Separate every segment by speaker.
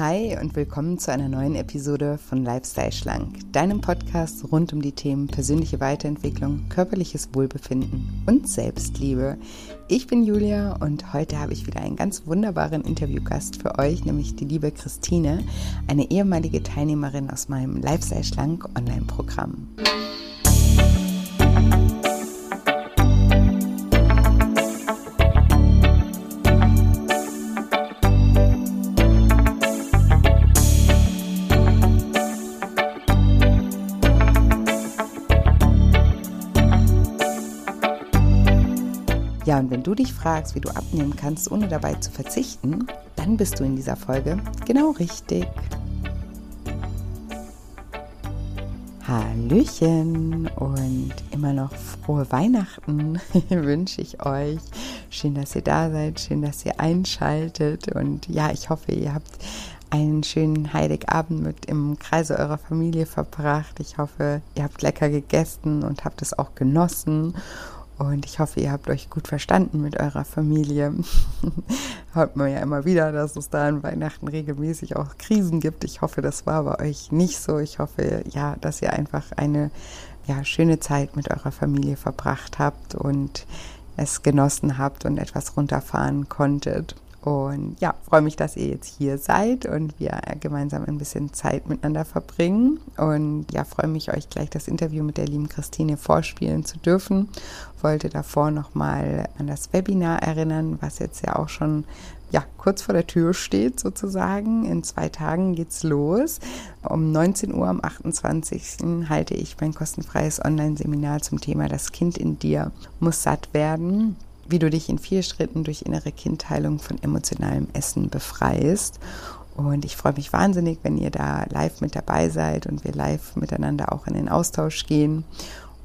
Speaker 1: Hi und willkommen zu einer neuen Episode von Lifestyle Schlank, deinem Podcast rund um die Themen persönliche Weiterentwicklung, körperliches Wohlbefinden und Selbstliebe. Ich bin Julia und heute habe ich wieder einen ganz wunderbaren Interviewgast für euch, nämlich die liebe Christine, eine ehemalige Teilnehmerin aus meinem Lifestyle Schlank Online-Programm. Wenn du dich fragst, wie du abnehmen kannst, ohne dabei zu verzichten, dann bist du in dieser Folge genau richtig. Hallöchen und immer noch frohe Weihnachten wünsche ich euch. Schön, dass ihr da seid, schön, dass ihr einschaltet und ja, ich hoffe, ihr habt einen schönen Heiligabend mit im Kreise eurer Familie verbracht. Ich hoffe, ihr habt lecker gegessen und habt es auch genossen und ich hoffe, ihr habt euch gut verstanden mit eurer Familie. Hört man ja immer wieder, dass es da an Weihnachten regelmäßig auch Krisen gibt. Ich hoffe, das war bei euch nicht so. Ich hoffe, ja, dass ihr einfach eine ja, schöne Zeit mit eurer Familie verbracht habt und es genossen habt und etwas runterfahren konntet. Und ja, freue mich, dass ihr jetzt hier seid und wir gemeinsam ein bisschen Zeit miteinander verbringen. Und ja, freue mich, euch gleich das Interview mit der lieben Christine vorspielen zu dürfen. Wollte davor nochmal an das Webinar erinnern, was jetzt ja auch schon ja, kurz vor der Tür steht sozusagen. In zwei Tagen geht's los. Um 19 Uhr am 28. halte ich mein kostenfreies Online-Seminar zum Thema Das Kind in dir muss satt werden wie du dich in vier Schritten durch innere Kindheilung von emotionalem Essen befreist. Und ich freue mich wahnsinnig, wenn ihr da live mit dabei seid und wir live miteinander auch in den Austausch gehen.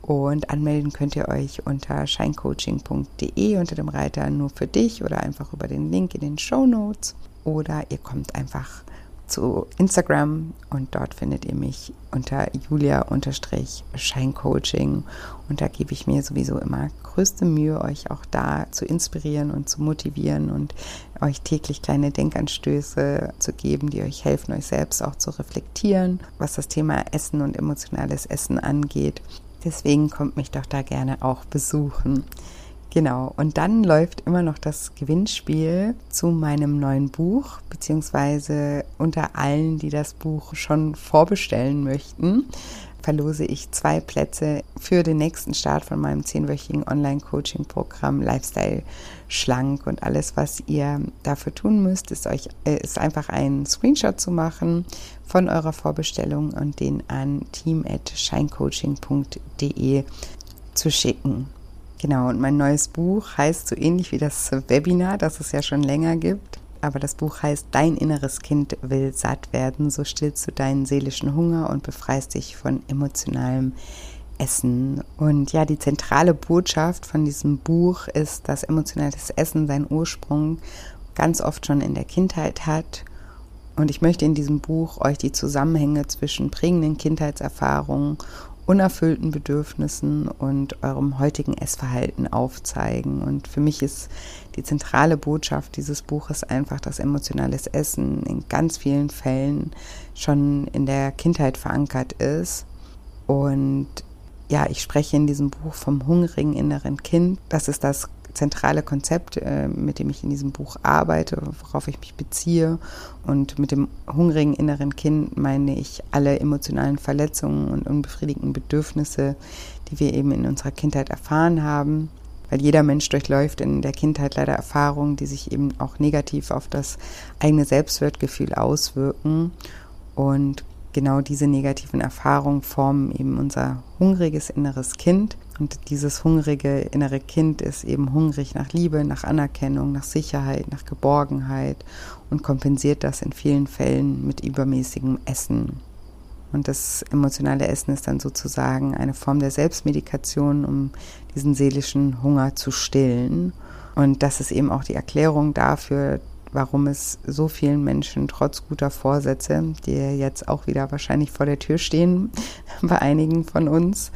Speaker 1: Und anmelden könnt ihr euch unter scheincoaching.de unter dem Reiter nur für dich oder einfach über den Link in den Show Notes. Oder ihr kommt einfach zu Instagram und dort findet ihr mich unter julia-scheincoaching und da gebe ich mir sowieso immer größte Mühe, euch auch da zu inspirieren und zu motivieren und euch täglich kleine Denkanstöße zu geben, die euch helfen, euch selbst auch zu reflektieren, was das Thema Essen und emotionales Essen angeht. Deswegen kommt mich doch da gerne auch besuchen. Genau, und dann läuft immer noch das Gewinnspiel zu meinem neuen Buch, beziehungsweise unter allen, die das Buch schon vorbestellen möchten, verlose ich zwei Plätze für den nächsten Start von meinem zehnwöchigen Online-Coaching-Programm Lifestyle Schlank. Und alles, was ihr dafür tun müsst, ist euch äh, ist einfach einen Screenshot zu machen von eurer Vorbestellung und den an team@scheincoaching.de zu schicken. Genau, und mein neues Buch heißt so ähnlich wie das Webinar, das es ja schon länger gibt. Aber das Buch heißt Dein inneres Kind will satt werden. So stillst du deinen seelischen Hunger und befreist dich von emotionalem Essen. Und ja, die zentrale Botschaft von diesem Buch ist, dass emotionales Essen seinen Ursprung ganz oft schon in der Kindheit hat. Und ich möchte in diesem Buch euch die Zusammenhänge zwischen prägenden Kindheitserfahrungen unerfüllten Bedürfnissen und eurem heutigen Essverhalten aufzeigen. Und für mich ist die zentrale Botschaft dieses Buches einfach, dass emotionales Essen in ganz vielen Fällen schon in der Kindheit verankert ist. Und ja, ich spreche in diesem Buch vom hungrigen inneren Kind. Das ist das zentrale Konzept, äh, mit dem ich in diesem Buch arbeite, worauf ich mich beziehe. Und mit dem hungrigen inneren Kind meine ich alle emotionalen Verletzungen und unbefriedigten Bedürfnisse, die wir eben in unserer Kindheit erfahren haben. Weil jeder Mensch durchläuft in der Kindheit leider Erfahrungen, die sich eben auch negativ auf das eigene Selbstwertgefühl auswirken. Und genau diese negativen Erfahrungen formen eben unser hungriges inneres Kind. Und dieses hungrige innere Kind ist eben hungrig nach Liebe, nach Anerkennung, nach Sicherheit, nach Geborgenheit und kompensiert das in vielen Fällen mit übermäßigem Essen. Und das emotionale Essen ist dann sozusagen eine Form der Selbstmedikation, um diesen seelischen Hunger zu stillen. Und das ist eben auch die Erklärung dafür, warum es so vielen Menschen trotz guter Vorsätze, die jetzt auch wieder wahrscheinlich vor der Tür stehen bei einigen von uns,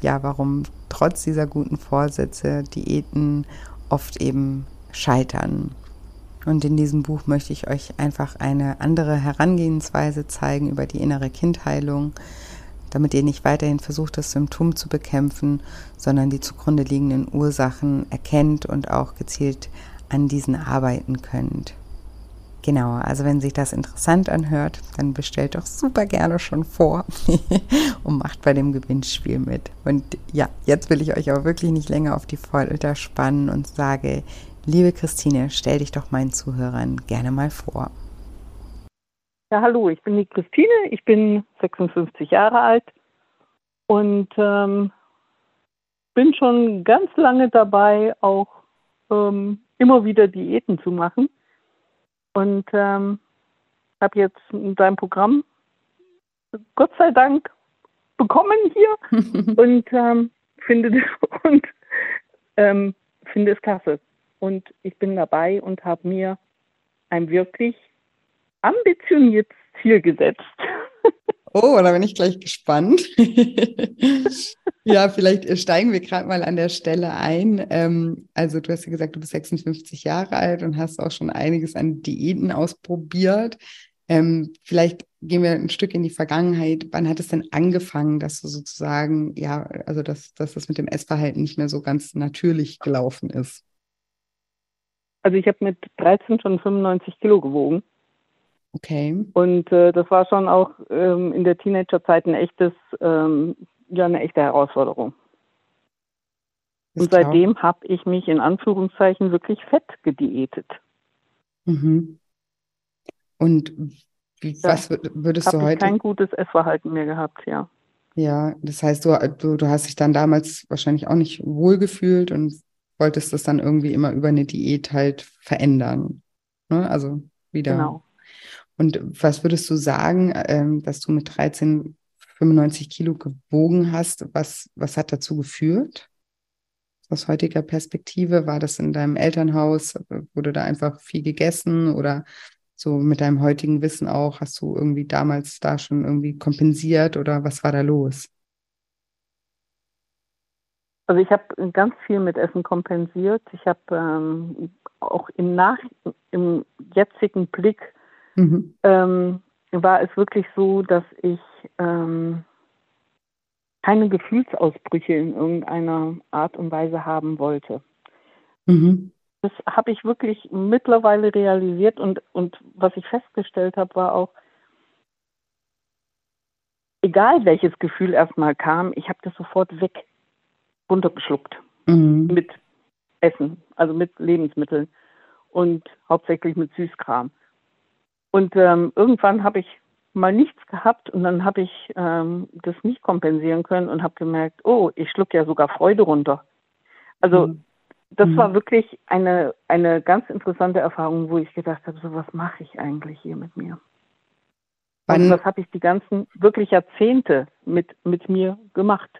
Speaker 1: ja, warum trotz dieser guten Vorsätze Diäten oft eben scheitern. Und in diesem Buch möchte ich euch einfach eine andere Herangehensweise zeigen über die innere Kindheilung, damit ihr nicht weiterhin versucht, das Symptom zu bekämpfen, sondern die zugrunde liegenden Ursachen erkennt und auch gezielt an diesen arbeiten könnt. Genau, also wenn sich das interessant anhört, dann bestellt doch super gerne schon vor und macht bei dem Gewinnspiel mit. Und ja, jetzt will ich euch aber wirklich nicht länger auf die Folter spannen und sage, liebe Christine, stell dich doch meinen Zuhörern gerne mal vor.
Speaker 2: Ja, hallo, ich bin die Christine, ich bin 56 Jahre alt und ähm, bin schon ganz lange dabei, auch ähm, immer wieder Diäten zu machen und ähm, habe jetzt dein Programm Gott sei Dank bekommen hier und ähm, finde und ähm, finde es klasse. Und ich bin dabei und habe mir ein wirklich ambitioniertes Ziel gesetzt.
Speaker 1: Oh, da bin ich gleich gespannt. ja, vielleicht steigen wir gerade mal an der Stelle ein. Ähm, also du hast ja gesagt, du bist 56 Jahre alt und hast auch schon einiges an Diäten ausprobiert. Ähm, vielleicht gehen wir ein Stück in die Vergangenheit. Wann hat es denn angefangen, dass du sozusagen, ja, also dass, dass das mit dem Essverhalten nicht mehr so ganz natürlich gelaufen ist?
Speaker 2: Also ich habe mit 13 schon 95 Kilo gewogen.
Speaker 1: Okay.
Speaker 2: Und äh, das war schon auch ähm, in der Teenagerzeit ein echtes, ähm, ja, eine echte Herausforderung. Das und seitdem habe ich mich in Anführungszeichen wirklich fett gediätet.
Speaker 1: Mhm. Und wie, ja, was würdest du heute?
Speaker 2: Ich kein gutes Essverhalten mehr gehabt, ja.
Speaker 1: Ja, das heißt, du, du, du hast dich dann damals wahrscheinlich auch nicht wohlgefühlt und wolltest das dann irgendwie immer über eine Diät halt verändern. Ne? Also wieder genau. Und was würdest du sagen, ähm, dass du mit 13 95 Kilo gewogen hast? Was, was hat dazu geführt? Aus heutiger Perspektive, war das in deinem Elternhaus? Wurde da einfach viel gegessen oder so mit deinem heutigen Wissen auch? Hast du irgendwie damals da schon irgendwie kompensiert oder was war da los?
Speaker 2: Also ich habe ganz viel mit Essen kompensiert. Ich habe ähm, auch im Nach im jetzigen Blick mhm. ähm, war es wirklich so, dass ich ähm, keine Gefühlsausbrüche in irgendeiner Art und Weise haben wollte. Mhm. Das habe ich wirklich mittlerweile realisiert und, und was ich festgestellt habe, war auch, egal welches Gefühl erstmal kam, ich habe das sofort weg runtergeschluckt mhm. mit Essen, also mit Lebensmitteln und hauptsächlich mit Süßkram. Und ähm, irgendwann habe ich mal nichts gehabt und dann habe ich ähm, das nicht kompensieren können und habe gemerkt, oh, ich schluck ja sogar Freude runter. Also mhm. das mhm. war wirklich eine, eine ganz interessante Erfahrung, wo ich gedacht habe, so was mache ich eigentlich hier mit mir? Wann? Und was habe ich die ganzen wirklich Jahrzehnte mit, mit mir gemacht?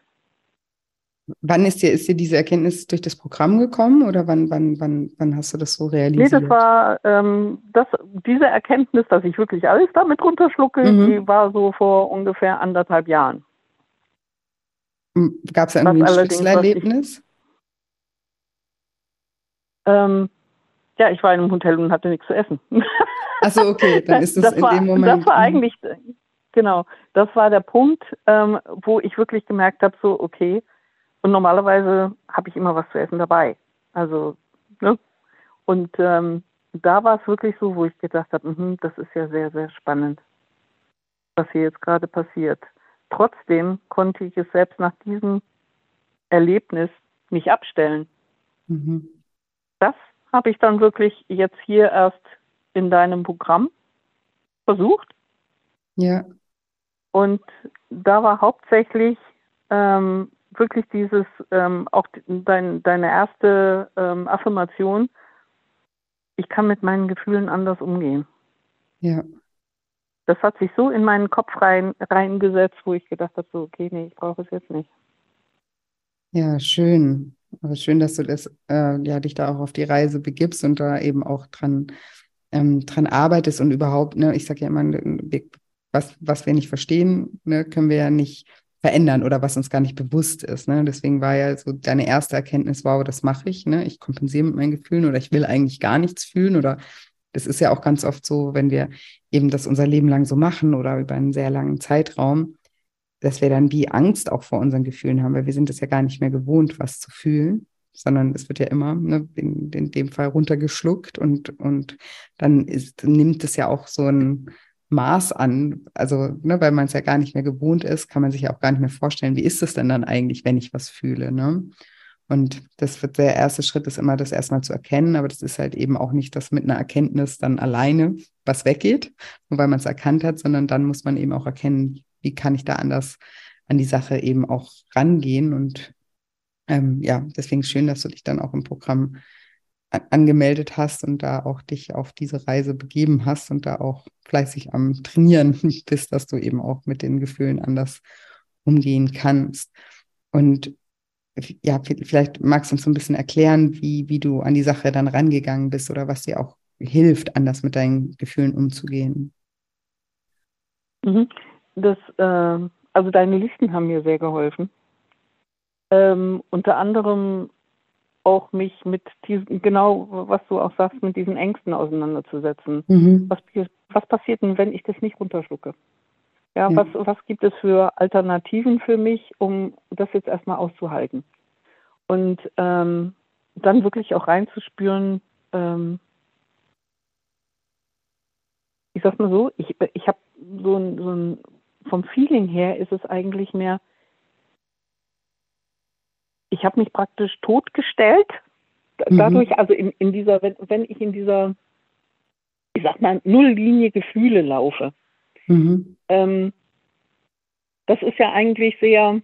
Speaker 1: Wann ist dir, ist dir diese Erkenntnis durch das Programm gekommen oder wann, wann, wann, wann hast du das so realisiert?
Speaker 2: Nee, das war ähm, das, diese Erkenntnis, dass ich wirklich alles damit runterschlucke, mhm. die war so vor ungefähr anderthalb Jahren.
Speaker 1: Gab es irgendwie ein Schlüsselerlebnis?
Speaker 2: Ähm, ja, ich war in einem Hotel und hatte nichts zu essen.
Speaker 1: Achso, okay, dann ist das, das in war, dem Moment.
Speaker 2: Das war eigentlich, genau, das war der Punkt, ähm, wo ich wirklich gemerkt habe, so, okay, und normalerweise habe ich immer was zu essen dabei. Also, ne? Und ähm, da war es wirklich so, wo ich gedacht habe, mh, das ist ja sehr, sehr spannend, was hier jetzt gerade passiert. Trotzdem konnte ich es selbst nach diesem Erlebnis nicht abstellen. Mhm. Das habe ich dann wirklich jetzt hier erst in deinem Programm versucht.
Speaker 1: Ja.
Speaker 2: Und da war hauptsächlich ähm, wirklich dieses, ähm, auch dein, deine erste ähm, Affirmation, ich kann mit meinen Gefühlen anders umgehen.
Speaker 1: Ja.
Speaker 2: Das hat sich so in meinen Kopf rein, reingesetzt, wo ich gedacht habe, so, okay, nee, ich brauche es jetzt nicht.
Speaker 1: Ja, schön. Aber schön, dass du das, äh, ja, dich da auch auf die Reise begibst und da eben auch dran, ähm, dran arbeitest und überhaupt, ne, ich sage ja immer, was, was wir nicht verstehen, ne, können wir ja nicht verändern oder was uns gar nicht bewusst ist. Ne? Deswegen war ja so deine erste Erkenntnis, wow, das mache ich. Ne? Ich kompensiere mit meinen Gefühlen oder ich will eigentlich gar nichts fühlen oder das ist ja auch ganz oft so, wenn wir eben das unser Leben lang so machen oder über einen sehr langen Zeitraum, dass wir dann wie Angst auch vor unseren Gefühlen haben, weil wir sind es ja gar nicht mehr gewohnt, was zu fühlen, sondern es wird ja immer ne, in, in dem Fall runtergeschluckt und, und dann ist, nimmt es ja auch so ein Maß an. Also, ne, weil man es ja gar nicht mehr gewohnt ist, kann man sich ja auch gar nicht mehr vorstellen, wie ist es denn dann eigentlich, wenn ich was fühle. Ne? Und das wird der erste Schritt ist immer, das erstmal zu erkennen, aber das ist halt eben auch nicht das mit einer Erkenntnis dann alleine, was weggeht, nur weil man es erkannt hat, sondern dann muss man eben auch erkennen, wie kann ich da anders an die Sache eben auch rangehen. Und ähm, ja, deswegen schön, dass du dich dann auch im Programm angemeldet hast und da auch dich auf diese Reise begeben hast und da auch fleißig am Trainieren bist, dass du eben auch mit den Gefühlen anders umgehen kannst. Und ja, vielleicht magst du uns so ein bisschen erklären, wie, wie du an die Sache dann rangegangen bist oder was dir auch hilft, anders mit deinen Gefühlen umzugehen.
Speaker 2: Mhm. Das, äh, also deine Listen haben mir sehr geholfen. Ähm, unter anderem auch mich mit diesen, genau was du auch sagst, mit diesen Ängsten auseinanderzusetzen. Mhm. Was, was passiert denn, wenn ich das nicht runterschlucke? Ja, ja, Was, was gibt es für Alternativen für mich, um das jetzt erstmal auszuhalten? Und ähm, dann wirklich auch reinzuspüren, ähm, ich sag's mal so, ich, ich habe so ein, so ein, vom Feeling her ist es eigentlich mehr, ich habe mich praktisch totgestellt. Mhm. Dadurch, also in, in dieser, wenn, wenn ich in dieser, ich sag mal, Nulllinie Gefühle laufe, Mhm. Ähm, das ist ja eigentlich sehr mh,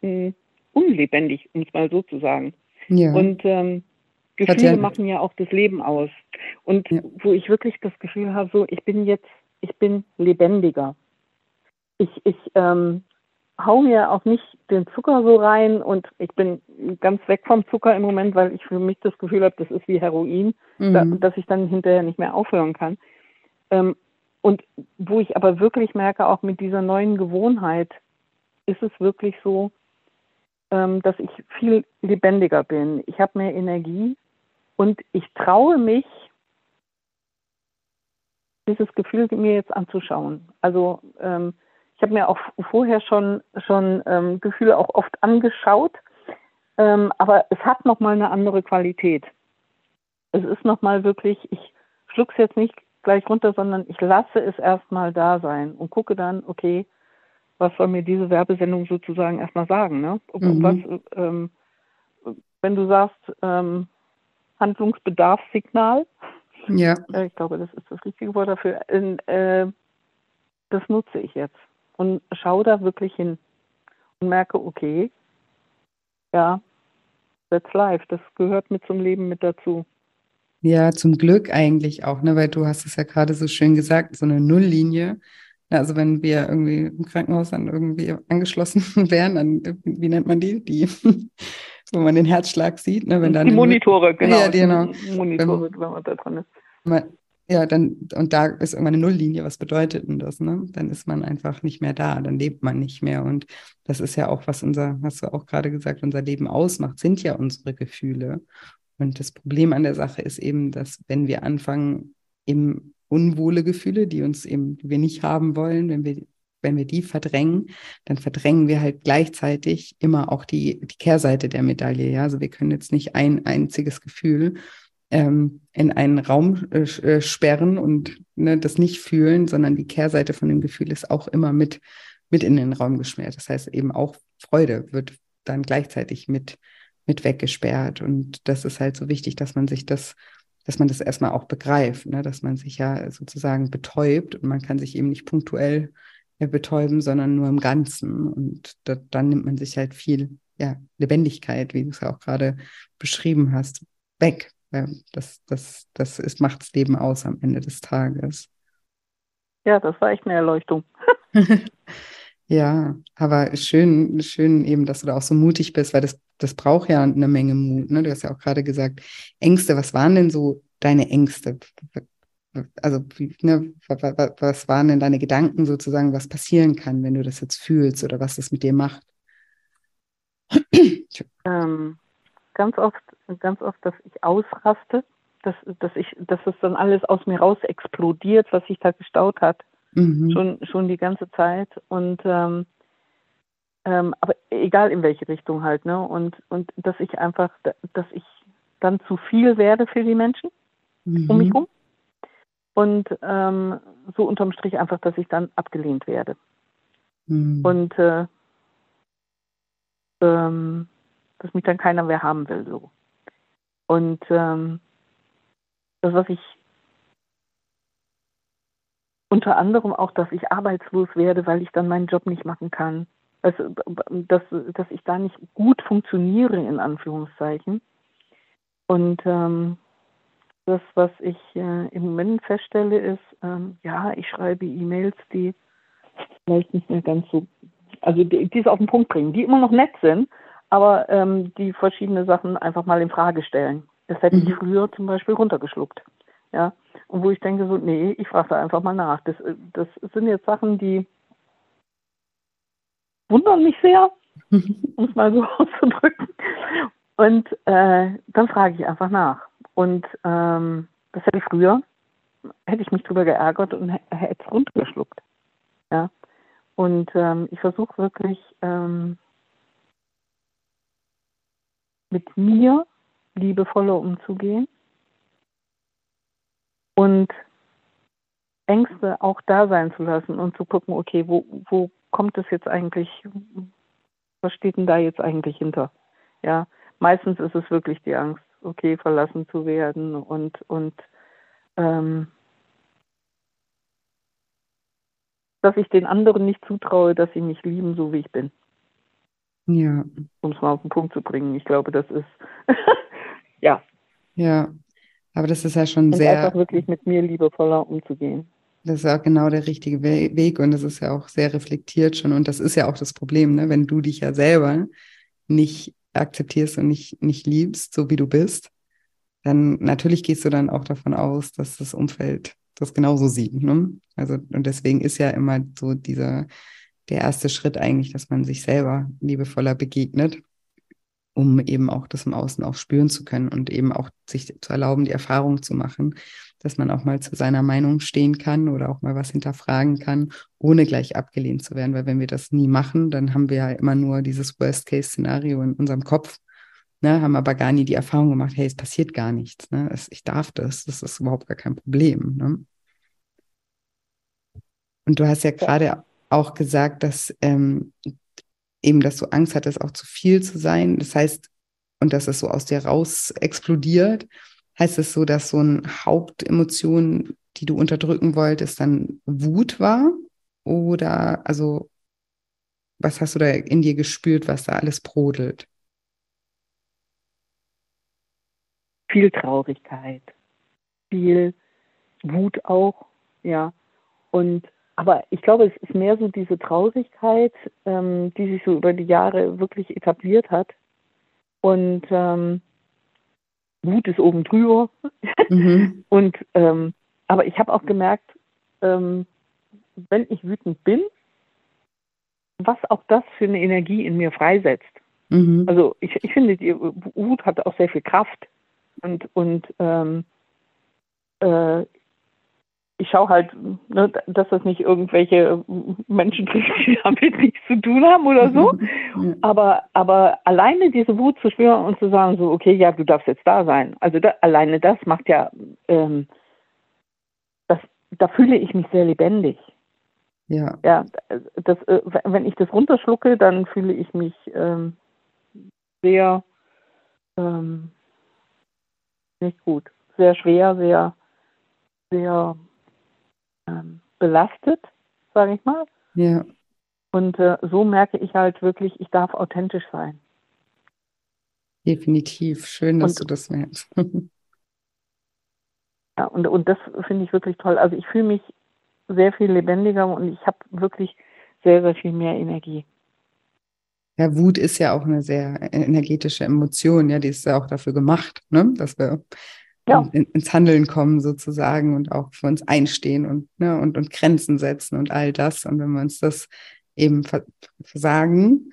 Speaker 2: hm, unlebendig, um es mal so zu sagen. Ja. Und ähm, Gefühle ja machen ja auch das Leben aus. Und ja. wo ich wirklich das Gefühl habe, so, ich bin jetzt, ich bin lebendiger. Ich, ich ähm, hau mir auch nicht den Zucker so rein und ich bin ganz weg vom Zucker im Moment, weil ich für mich das Gefühl habe, das ist wie Heroin, mhm. da, dass ich dann hinterher nicht mehr aufhören kann. Ähm, und wo ich aber wirklich merke, auch mit dieser neuen Gewohnheit, ist es wirklich so, ähm, dass ich viel lebendiger bin. Ich habe mehr Energie und ich traue mich, dieses Gefühl mir jetzt anzuschauen. Also ähm, ich habe mir auch vorher schon schon ähm, Gefühle auch oft angeschaut, ähm, aber es hat noch mal eine andere Qualität. Es ist noch mal wirklich, ich schluck's jetzt nicht gleich runter, sondern ich lasse es erstmal da sein und gucke dann, okay, was soll mir diese Werbesendung sozusagen erstmal sagen, ne? Mhm. Was, ähm, wenn du sagst, ähm, Handlungsbedarfssignal, ja. Äh, ich glaube, das ist das richtige Wort dafür, äh, das nutze ich jetzt und schaue da wirklich hin und merke, okay, ja, that's life, das gehört mit zum Leben mit dazu.
Speaker 1: Ja, zum Glück eigentlich auch, ne? weil du hast es ja gerade so schön gesagt, so eine Nulllinie. Also wenn wir irgendwie im Krankenhaus dann irgendwie angeschlossen wären, dann, wie nennt man die? Die, wo man den Herzschlag sieht, ne? Wenn dann
Speaker 2: die Monitore, genau.
Speaker 1: Ja, genau.
Speaker 2: Monitore, wenn, wenn man da dran ist.
Speaker 1: Man, ja, dann, und da ist irgendwann eine Nulllinie, was bedeutet denn das, ne? Dann ist man einfach nicht mehr da, dann lebt man nicht mehr. Und das ist ja auch, was unser, hast du auch gerade gesagt, unser Leben ausmacht, sind ja unsere Gefühle. Und das Problem an der Sache ist eben, dass wenn wir anfangen, eben unwohle Gefühle, die uns eben, die wir nicht haben wollen, wenn wir, wenn wir die verdrängen, dann verdrängen wir halt gleichzeitig immer auch die, die Kehrseite der Medaille. Ja, also wir können jetzt nicht ein einziges Gefühl ähm, in einen Raum äh, äh sperren und ne, das nicht fühlen, sondern die Kehrseite von dem Gefühl ist auch immer mit, mit in den Raum geschmiert. Das heißt eben auch Freude wird dann gleichzeitig mit mit weggesperrt. Und das ist halt so wichtig, dass man sich das, dass man das erstmal auch begreift, ne? dass man sich ja sozusagen betäubt und man kann sich eben nicht punktuell betäuben, sondern nur im Ganzen. Und da, dann nimmt man sich halt viel ja, Lebendigkeit, wie du es ja auch gerade beschrieben hast, weg. Das, das, das ist, macht das Leben aus am Ende des Tages.
Speaker 2: Ja, das war echt eine Erleuchtung.
Speaker 1: Ja, aber schön, schön eben, dass du da auch so mutig bist, weil das, das braucht ja eine Menge Mut. Ne? Du hast ja auch gerade gesagt, Ängste, was waren denn so deine Ängste? Also, ne, was waren denn deine Gedanken sozusagen, was passieren kann, wenn du das jetzt fühlst oder was das mit dir macht?
Speaker 2: Ähm, ganz oft, ganz oft, dass ich ausraste, dass, dass ich, dass es dann alles aus mir raus explodiert, was sich da gestaut hat. Mhm. Schon, schon die ganze Zeit. Und ähm, ähm, aber egal in welche Richtung halt, ne? Und, und dass ich einfach, dass ich dann zu viel werde für die Menschen mhm. um mich herum. Und ähm, so unterm Strich einfach, dass ich dann abgelehnt werde. Mhm. Und äh, ähm, dass mich dann keiner mehr haben will. So. Und ähm, das, was ich unter anderem auch, dass ich arbeitslos werde, weil ich dann meinen Job nicht machen kann. Also, dass, dass ich da nicht gut funktioniere, in Anführungszeichen. Und ähm, das, was ich äh, im Moment feststelle, ist, ähm, ja, ich schreibe E-Mails, die vielleicht nicht mehr ganz so, also die, die es auf den Punkt bringen, die immer noch nett sind, aber ähm, die verschiedene Sachen einfach mal in Frage stellen. Das hätte mhm. ich früher zum Beispiel runtergeschluckt. Ja. Und wo ich denke so, nee, ich frage da einfach mal nach. Das, das sind jetzt Sachen, die wundern mich sehr, um es mal so auszudrücken. Und äh, dann frage ich einfach nach. Und ähm, das hätte ich früher, hätte ich mich drüber geärgert und hätte es runtergeschluckt. Ja. Und ähm, ich versuche wirklich ähm, mit mir liebevoller umzugehen und Ängste auch da sein zu lassen und zu gucken, okay, wo, wo kommt es jetzt eigentlich, was steht denn da jetzt eigentlich hinter? Ja, meistens ist es wirklich die Angst, okay, verlassen zu werden und, und ähm, dass ich den anderen nicht zutraue, dass sie mich lieben, so wie ich bin.
Speaker 1: Ja.
Speaker 2: Um es mal auf den Punkt zu bringen. Ich glaube, das ist, ja.
Speaker 1: Ja, aber das ist ja schon und sehr.
Speaker 2: Einfach wirklich mit mir liebevoller umzugehen.
Speaker 1: Das ist auch genau der richtige Weg und das ist ja auch sehr reflektiert schon. Und das ist ja auch das Problem, ne? wenn du dich ja selber nicht akzeptierst und nicht, nicht liebst, so wie du bist, dann natürlich gehst du dann auch davon aus, dass das Umfeld das genauso sieht. Ne? Also, und deswegen ist ja immer so dieser der erste Schritt eigentlich, dass man sich selber liebevoller begegnet, um eben auch das im Außen auch spüren zu können und eben auch sich zu erlauben, die Erfahrung zu machen, dass man auch mal zu seiner Meinung stehen kann oder auch mal was hinterfragen kann, ohne gleich abgelehnt zu werden. Weil wenn wir das nie machen, dann haben wir ja immer nur dieses Worst-Case-Szenario in unserem Kopf, ne, haben aber gar nie die Erfahrung gemacht, hey, es passiert gar nichts. Ne? Ich darf das, das ist überhaupt gar kein Problem. Ne? Und du hast ja gerade auch gesagt, dass ähm, eben, dass du Angst hattest, auch zu viel zu sein. Das heißt, und dass es so aus dir raus explodiert. Heißt es so, dass so eine Hauptemotion, die du unterdrücken wolltest, dann Wut war? Oder also, was hast du da in dir gespürt, was da alles brodelt?
Speaker 2: Viel Traurigkeit, viel Wut auch, ja. Und aber ich glaube, es ist mehr so diese Traurigkeit, ähm, die sich so über die Jahre wirklich etabliert hat. Und ähm, Wut ist oben drüber. Mhm. Und ähm, aber ich habe auch gemerkt, ähm, wenn ich wütend bin, was auch das für eine Energie in mir freisetzt. Mhm. Also ich, ich finde, die Wut hat auch sehr viel Kraft und und ähm, äh, ich schaue halt, ne, dass das nicht irgendwelche Menschen trifft, die damit nichts zu tun haben oder so. Mhm. Aber, aber alleine diese Wut zu spüren und zu sagen, so, okay, ja, du darfst jetzt da sein. Also da, alleine das macht ja, ähm, das, da fühle ich mich sehr lebendig.
Speaker 1: Ja.
Speaker 2: Ja, das, äh, wenn ich das runterschlucke, dann fühle ich mich ähm, sehr ähm, nicht gut, sehr schwer, sehr, sehr ähm, belastet, sage ich mal.
Speaker 1: Ja.
Speaker 2: Und äh, so merke ich halt wirklich, ich darf authentisch sein.
Speaker 1: Definitiv. Schön, dass und, du das merkst.
Speaker 2: ja, und, und das finde ich wirklich toll. Also ich fühle mich sehr viel lebendiger und ich habe wirklich sehr, sehr viel mehr Energie.
Speaker 1: Ja, Wut ist ja auch eine sehr energetische Emotion, ja, die ist ja auch dafür gemacht, ne? dass wir ja. in, ins Handeln kommen sozusagen und auch für uns einstehen und, ne, und, und Grenzen setzen und all das. Und wenn wir uns das eben versagen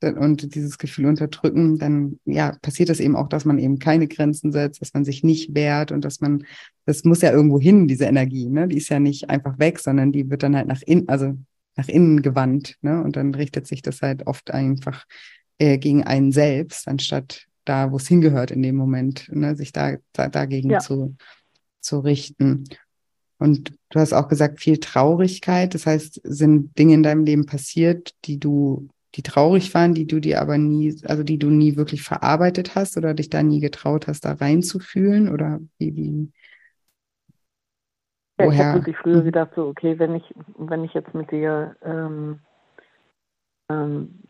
Speaker 1: und dieses Gefühl unterdrücken, dann ja, passiert es eben auch, dass man eben keine Grenzen setzt, dass man sich nicht wehrt und dass man, das muss ja irgendwo hin, diese Energie, ne? Die ist ja nicht einfach weg, sondern die wird dann halt nach innen, also nach innen gewandt, ne? Und dann richtet sich das halt oft einfach äh, gegen einen selbst, anstatt da, wo es hingehört in dem Moment, ne? sich da, da dagegen ja. zu, zu richten. Und du hast auch gesagt, viel Traurigkeit. Das heißt, sind Dinge in deinem Leben passiert, die du, die traurig waren, die du dir aber nie, also die du nie wirklich verarbeitet hast oder dich da nie getraut hast, da reinzufühlen? Oder wie, wie?
Speaker 2: Ja, woher? ich habe wirklich früher gedacht, so, okay, wenn ich, wenn ich jetzt mit dir ähm, ähm,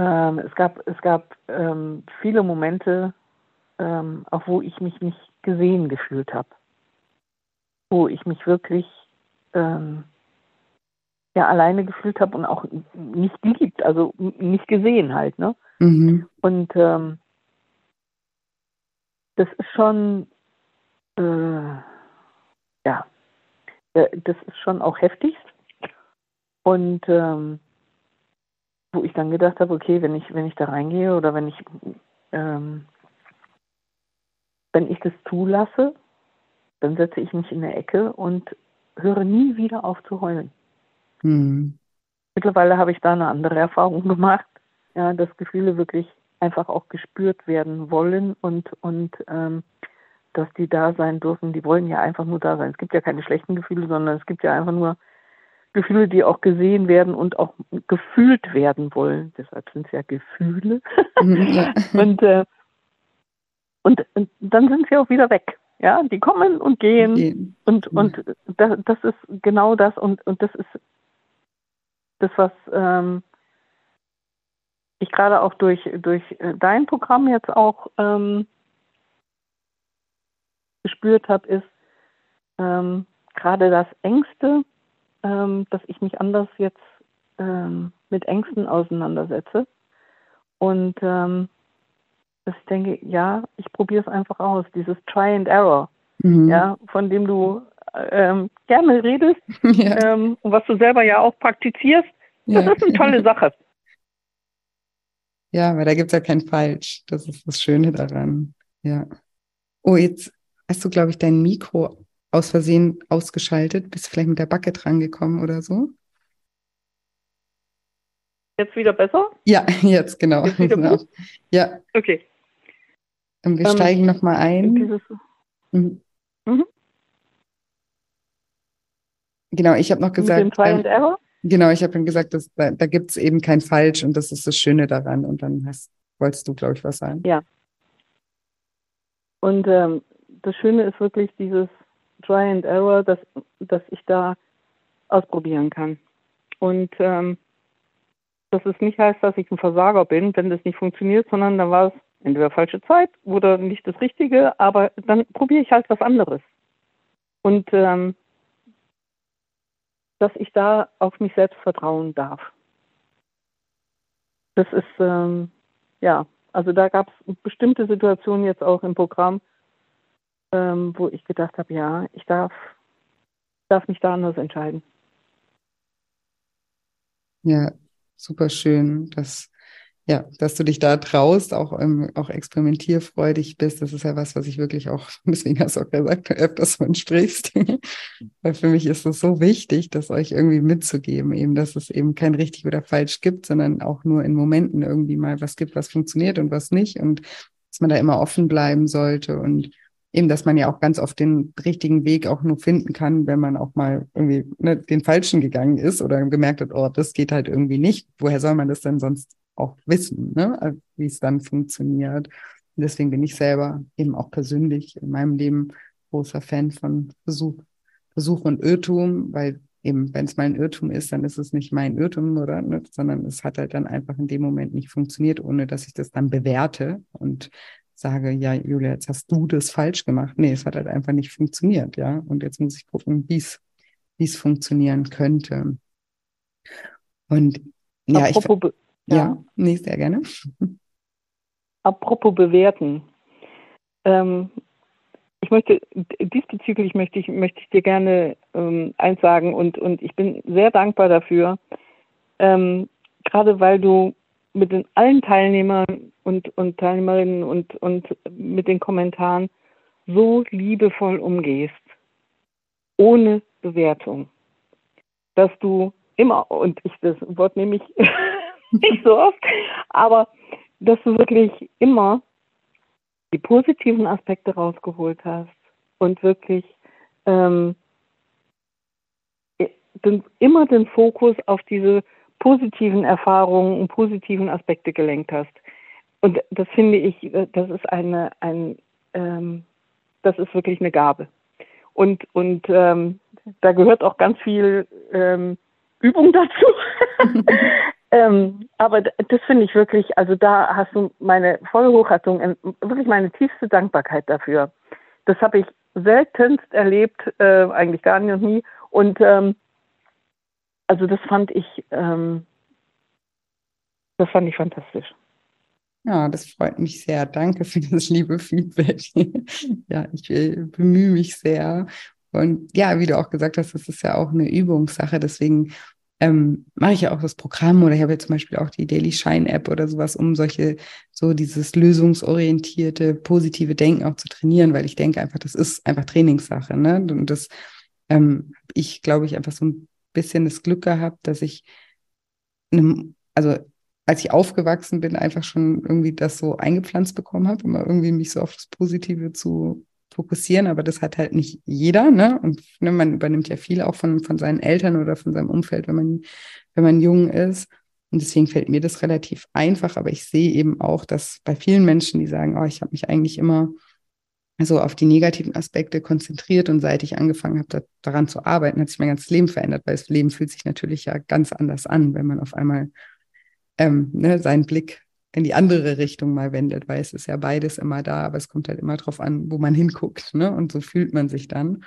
Speaker 2: ähm, es gab, es gab ähm, viele Momente, ähm, auch wo ich mich nicht gesehen gefühlt habe. Wo ich mich wirklich ähm, ja alleine gefühlt habe und auch nicht geliebt, also nicht gesehen halt, ne? Mhm. Und ähm, das ist schon äh, ja, äh, das ist schon auch heftig. Und ähm, wo ich dann gedacht habe, okay, wenn ich, wenn ich da reingehe oder wenn ich ähm, wenn ich das zulasse, dann setze ich mich in der Ecke und höre nie wieder auf zu heulen. Mhm. Mittlerweile habe ich da eine andere Erfahrung gemacht, ja, dass Gefühle wirklich einfach auch gespürt werden wollen und, und ähm, dass die da sein dürfen. Die wollen ja einfach nur da sein. Es gibt ja keine schlechten Gefühle, sondern es gibt ja einfach nur Gefühle, die auch gesehen werden und auch gefühlt werden wollen. Deshalb sind es ja Gefühle. Mhm, ja. und äh, und, und dann sind sie auch wieder weg. Ja, die kommen und gehen. gehen. Und, und das, das ist genau das und, und das ist das, was ähm, ich gerade auch durch, durch äh, dein Programm jetzt auch ähm, gespürt habe, ist ähm, gerade das Ängste, ähm, dass ich mich anders jetzt ähm, mit Ängsten auseinandersetze. Und ähm, dass ich denke, ja, ich probiere es einfach aus, dieses Try and Error, mhm. ja, von dem du ähm, gerne redest ja. ähm, und was du selber ja auch praktizierst. Das ja. ist eine tolle Sache.
Speaker 1: Ja, weil da gibt es ja kein Falsch. Das ist das Schöne daran. Ja. Oh, jetzt hast du, glaube ich, dein Mikro aus Versehen ausgeschaltet. Bist vielleicht mit der Backe drangekommen oder so?
Speaker 2: Jetzt wieder besser?
Speaker 1: Ja, jetzt genau. Jetzt genau. Ja.
Speaker 2: Okay.
Speaker 1: Und wir ähm, steigen nochmal ein. Dieses, mhm. Mhm. Genau, ich habe noch gesagt. Mit dem Try and ähm, Error? Genau, ich habe dann gesagt, dass, da, da gibt es eben kein Falsch und das ist das Schöne daran. Und dann hast, wolltest du, glaube ich, was sagen.
Speaker 2: Ja. Und ähm, das Schöne ist wirklich dieses Try and Error, dass, dass ich da ausprobieren kann. Und ähm, dass es nicht heißt, dass ich ein Versager bin, wenn das nicht funktioniert, sondern da war es entweder falsche Zeit oder nicht das Richtige, aber dann probiere ich halt was anderes. Und ähm, dass ich da auf mich selbst vertrauen darf. Das ist, ähm, ja, also da gab es bestimmte Situationen jetzt auch im Programm, ähm, wo ich gedacht habe, ja, ich darf, darf mich da anders entscheiden.
Speaker 1: Ja, super schön, dass ja, dass du dich da traust, auch, ähm, auch experimentierfreudig bist, das ist ja was, was ich wirklich auch, deswegen hast du auch gesagt, öfters von sprichst. Weil für mich ist es so wichtig, das euch irgendwie mitzugeben, eben, dass es eben kein richtig oder falsch gibt, sondern auch nur in Momenten irgendwie mal was gibt, was funktioniert und was nicht und dass man da immer offen bleiben sollte und eben, dass man ja auch ganz oft den richtigen Weg auch nur finden kann, wenn man auch mal irgendwie ne, den falschen gegangen ist oder gemerkt hat, oh, das geht halt irgendwie nicht. Woher soll man das denn sonst auch wissen, ne? Also, wie es dann funktioniert. Und deswegen bin ich selber eben auch persönlich in meinem Leben großer Fan von Versuch, Versuch und Irrtum, weil eben, wenn es mal ein Irrtum ist, dann ist es nicht mein Irrtum, oder? Ne? Sondern es hat halt dann einfach in dem Moment nicht funktioniert, ohne dass ich das dann bewerte und sage, ja, Julia, jetzt hast du das falsch gemacht. Nee, es hat halt einfach nicht funktioniert, ja. Und jetzt muss ich gucken, wie es wie es funktionieren könnte. Und ja, Apropos, ich, ja, ja nee, sehr gerne.
Speaker 2: Apropos bewerten. Ähm, ich möchte, diesbezüglich möchte ich, möchte ich dir gerne ähm, eins sagen und, und ich bin sehr dankbar dafür, ähm, gerade weil du mit den allen Teilnehmern und, und Teilnehmerinnen und, und mit den Kommentaren so liebevoll umgehst, ohne Bewertung, dass du immer, und ich, das Wort nehme ich nicht so oft, aber dass du wirklich immer die positiven Aspekte rausgeholt hast und wirklich ähm, den, immer den Fokus auf diese positiven Erfahrungen und positiven Aspekte gelenkt hast. Und das finde ich, das ist eine, ein, ähm, das ist wirklich eine Gabe. Und, und ähm, da gehört auch ganz viel ähm, Übung dazu. ähm, aber das finde ich wirklich, also da hast du meine volle Hochachtung, wirklich meine tiefste Dankbarkeit dafür. Das habe ich seltenst erlebt, äh, eigentlich gar nicht und nie. Und ähm, also das fand ich, ähm, das fand ich fantastisch.
Speaker 1: Ja, das freut mich sehr. Danke für das liebe Feedback. ja, ich äh, bemühe mich sehr. Und ja, wie du auch gesagt hast, das ist ja auch eine Übungssache. Deswegen ähm, mache ich ja auch das Programm oder ich habe ja zum Beispiel auch die Daily Shine App oder sowas, um solche, so dieses lösungsorientierte, positive Denken auch zu trainieren, weil ich denke einfach, das ist einfach Trainingssache. Ne? Und das ähm, ich, glaube ich, einfach so ein bisschen das Glück gehabt, dass ich, einem, also als ich aufgewachsen bin, einfach schon irgendwie das so eingepflanzt bekommen habe, immer irgendwie mich so auf das Positive zu fokussieren, aber das hat halt nicht jeder, ne? Und ne, man übernimmt ja viel auch von, von seinen Eltern oder von seinem Umfeld, wenn man, wenn man jung ist. Und deswegen fällt mir das relativ einfach, aber ich sehe eben auch, dass bei vielen Menschen, die sagen, oh, ich habe mich eigentlich immer so auf die negativen Aspekte konzentriert und seit ich angefangen habe, da, daran zu arbeiten, hat sich mein ganzes Leben verändert, weil das Leben fühlt sich natürlich ja ganz anders an, wenn man auf einmal ähm, ne, seinen Blick in die andere Richtung mal wendet, weil es ist ja beides immer da, aber es kommt halt immer darauf an, wo man hinguckt, ne? Und so fühlt man sich dann.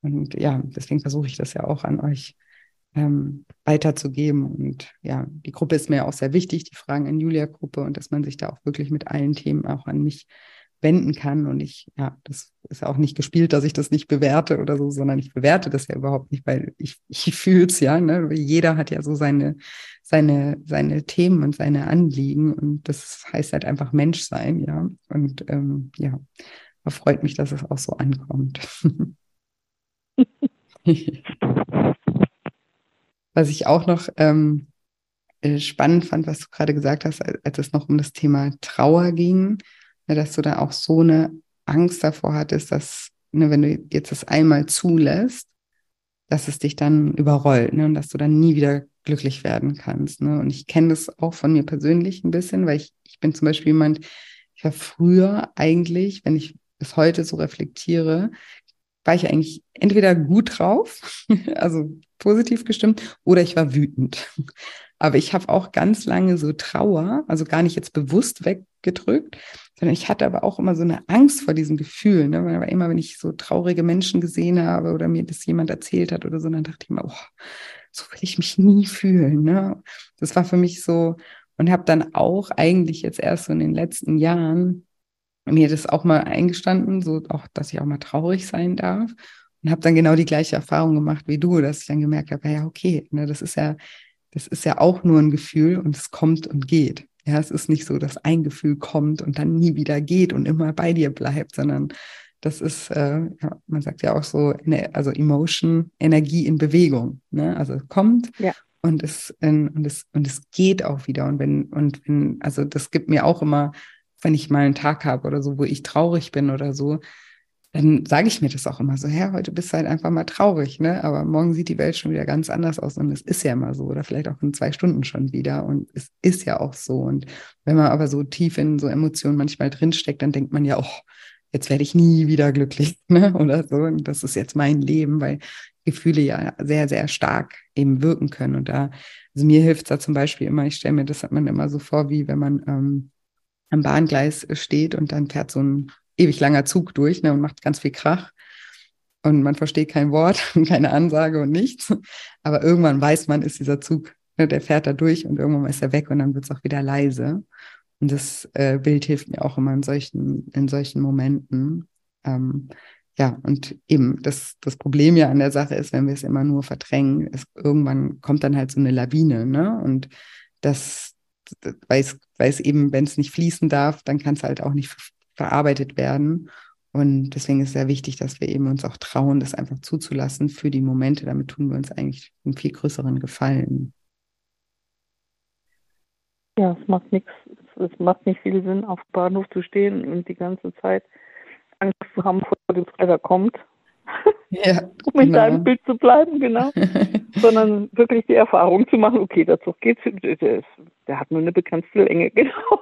Speaker 1: Und ja, deswegen versuche ich das ja auch an euch ähm, weiterzugeben. Und ja, die Gruppe ist mir auch sehr wichtig, die Fragen in Julia-Gruppe und dass man sich da auch wirklich mit allen Themen auch an mich wenden kann. Und ich, ja, das ist auch nicht gespielt, dass ich das nicht bewerte oder so, sondern ich bewerte das ja überhaupt nicht, weil ich, ich fühle es ja. Ne? Jeder hat ja so seine, seine, seine Themen und seine Anliegen. Und das heißt halt einfach Mensch sein, ja. Und ähm, ja, da freut mich, dass es auch so ankommt. Was ich auch noch ähm, äh, spannend fand, was du gerade gesagt hast, als es noch um das Thema Trauer ging, dass du da auch so eine Angst davor hattest, dass, ne, wenn du jetzt das einmal zulässt, dass es dich dann überrollt ne, und dass du dann nie wieder glücklich werden kannst. Ne? Und ich kenne das auch von mir persönlich ein bisschen, weil ich, ich bin zum Beispiel jemand, ich war früher eigentlich, wenn ich es heute so reflektiere, war ich eigentlich entweder gut drauf, also positiv gestimmt, oder ich war wütend. Aber ich habe auch ganz lange so Trauer, also gar nicht jetzt bewusst weggedrückt, sondern ich hatte aber auch immer so eine Angst vor diesem Gefühl. Ne? Weil immer, wenn ich so traurige Menschen gesehen habe oder mir das jemand erzählt hat oder so, dann dachte ich mir, oh, so will ich mich nie fühlen. Ne? Das war für mich so und habe dann auch eigentlich jetzt erst so in den letzten Jahren mir das auch mal eingestanden, so auch, dass ich auch mal traurig sein darf und habe dann genau die gleiche Erfahrung gemacht wie du, dass ich dann gemerkt habe, ja okay, ne, das ist ja das ist ja auch nur ein Gefühl und es kommt und geht. Ja, es ist nicht so, dass ein Gefühl kommt und dann nie wieder geht und immer bei dir bleibt, sondern das ist, äh, ja, man sagt ja auch so, also Emotion, Energie in Bewegung. Ne? Also kommt ja. und es in, und es und es geht auch wieder. Und wenn und wenn, also das gibt mir auch immer, wenn ich mal einen Tag habe oder so, wo ich traurig bin oder so, dann sage ich mir das auch immer so, ja, heute bist du halt einfach mal traurig, ne? Aber morgen sieht die Welt schon wieder ganz anders aus und es ist ja immer so oder vielleicht auch in zwei Stunden schon wieder und es ist ja auch so. Und wenn man aber so tief in so Emotionen manchmal drinsteckt, dann denkt man ja, oh, jetzt werde ich nie wieder glücklich, ne? Oder so. Und das ist jetzt mein Leben, weil Gefühle ja sehr, sehr stark eben wirken können. Und da, also mir hilft da zum Beispiel immer, ich stelle mir das hat man immer so vor, wie wenn man ähm, am Bahngleis steht und dann fährt so ein ewig langer Zug durch ne, und macht ganz viel Krach. Und man versteht kein Wort und keine Ansage und nichts. Aber irgendwann weiß man, ist dieser Zug, ne, der fährt da durch und irgendwann ist er weg und dann wird es auch wieder leise. Und das äh, Bild hilft mir auch immer in solchen, in solchen Momenten. Ähm, ja, und eben das, das Problem ja an der Sache ist, wenn wir es immer nur verdrängen, es, irgendwann kommt dann halt so eine Lawine, ne? Und das, weil es, weil eben, wenn es nicht fließen darf, dann kann es halt auch nicht verarbeitet werden. Und deswegen ist es sehr wichtig, dass wir eben uns auch trauen, das einfach zuzulassen für die Momente. Damit tun wir uns eigentlich einen viel größeren Gefallen.
Speaker 2: Ja, es macht nichts, es macht nicht viel Sinn, auf dem Bahnhof zu stehen und die ganze Zeit Angst zu haben vor dem Träger kommt. Ja, um in genau. deinem Bild zu bleiben, genau. Sondern wirklich die Erfahrung zu machen, okay, der Zug geht, der, der hat nur eine begrenzte Länge, genau.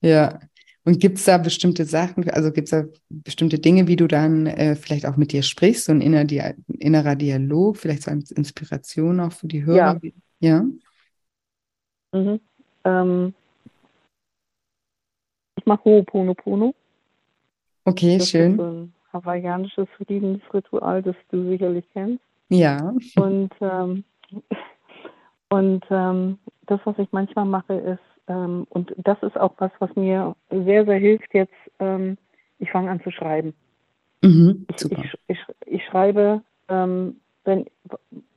Speaker 1: ja. Und gibt es da bestimmte Sachen, also gibt es da bestimmte Dinge, wie du dann äh, vielleicht auch mit dir sprichst, so ein inner, Di innerer Dialog, vielleicht so als Inspiration auch für die Hörer?
Speaker 2: Ja. ja? Mhm. Ähm, ich mache Ho'oponopono.
Speaker 1: Okay, das schön.
Speaker 2: Ist so ein hawaiianisches Friedensritual, das du sicherlich kennst.
Speaker 1: Ja.
Speaker 2: Und, ähm, und ähm, das, was ich manchmal mache, ist, ähm, und das ist auch was, was mir sehr, sehr hilft jetzt, ähm, ich fange an zu schreiben.
Speaker 1: Mhm,
Speaker 2: ich, ich, ich, ich, schreibe, ähm, wenn,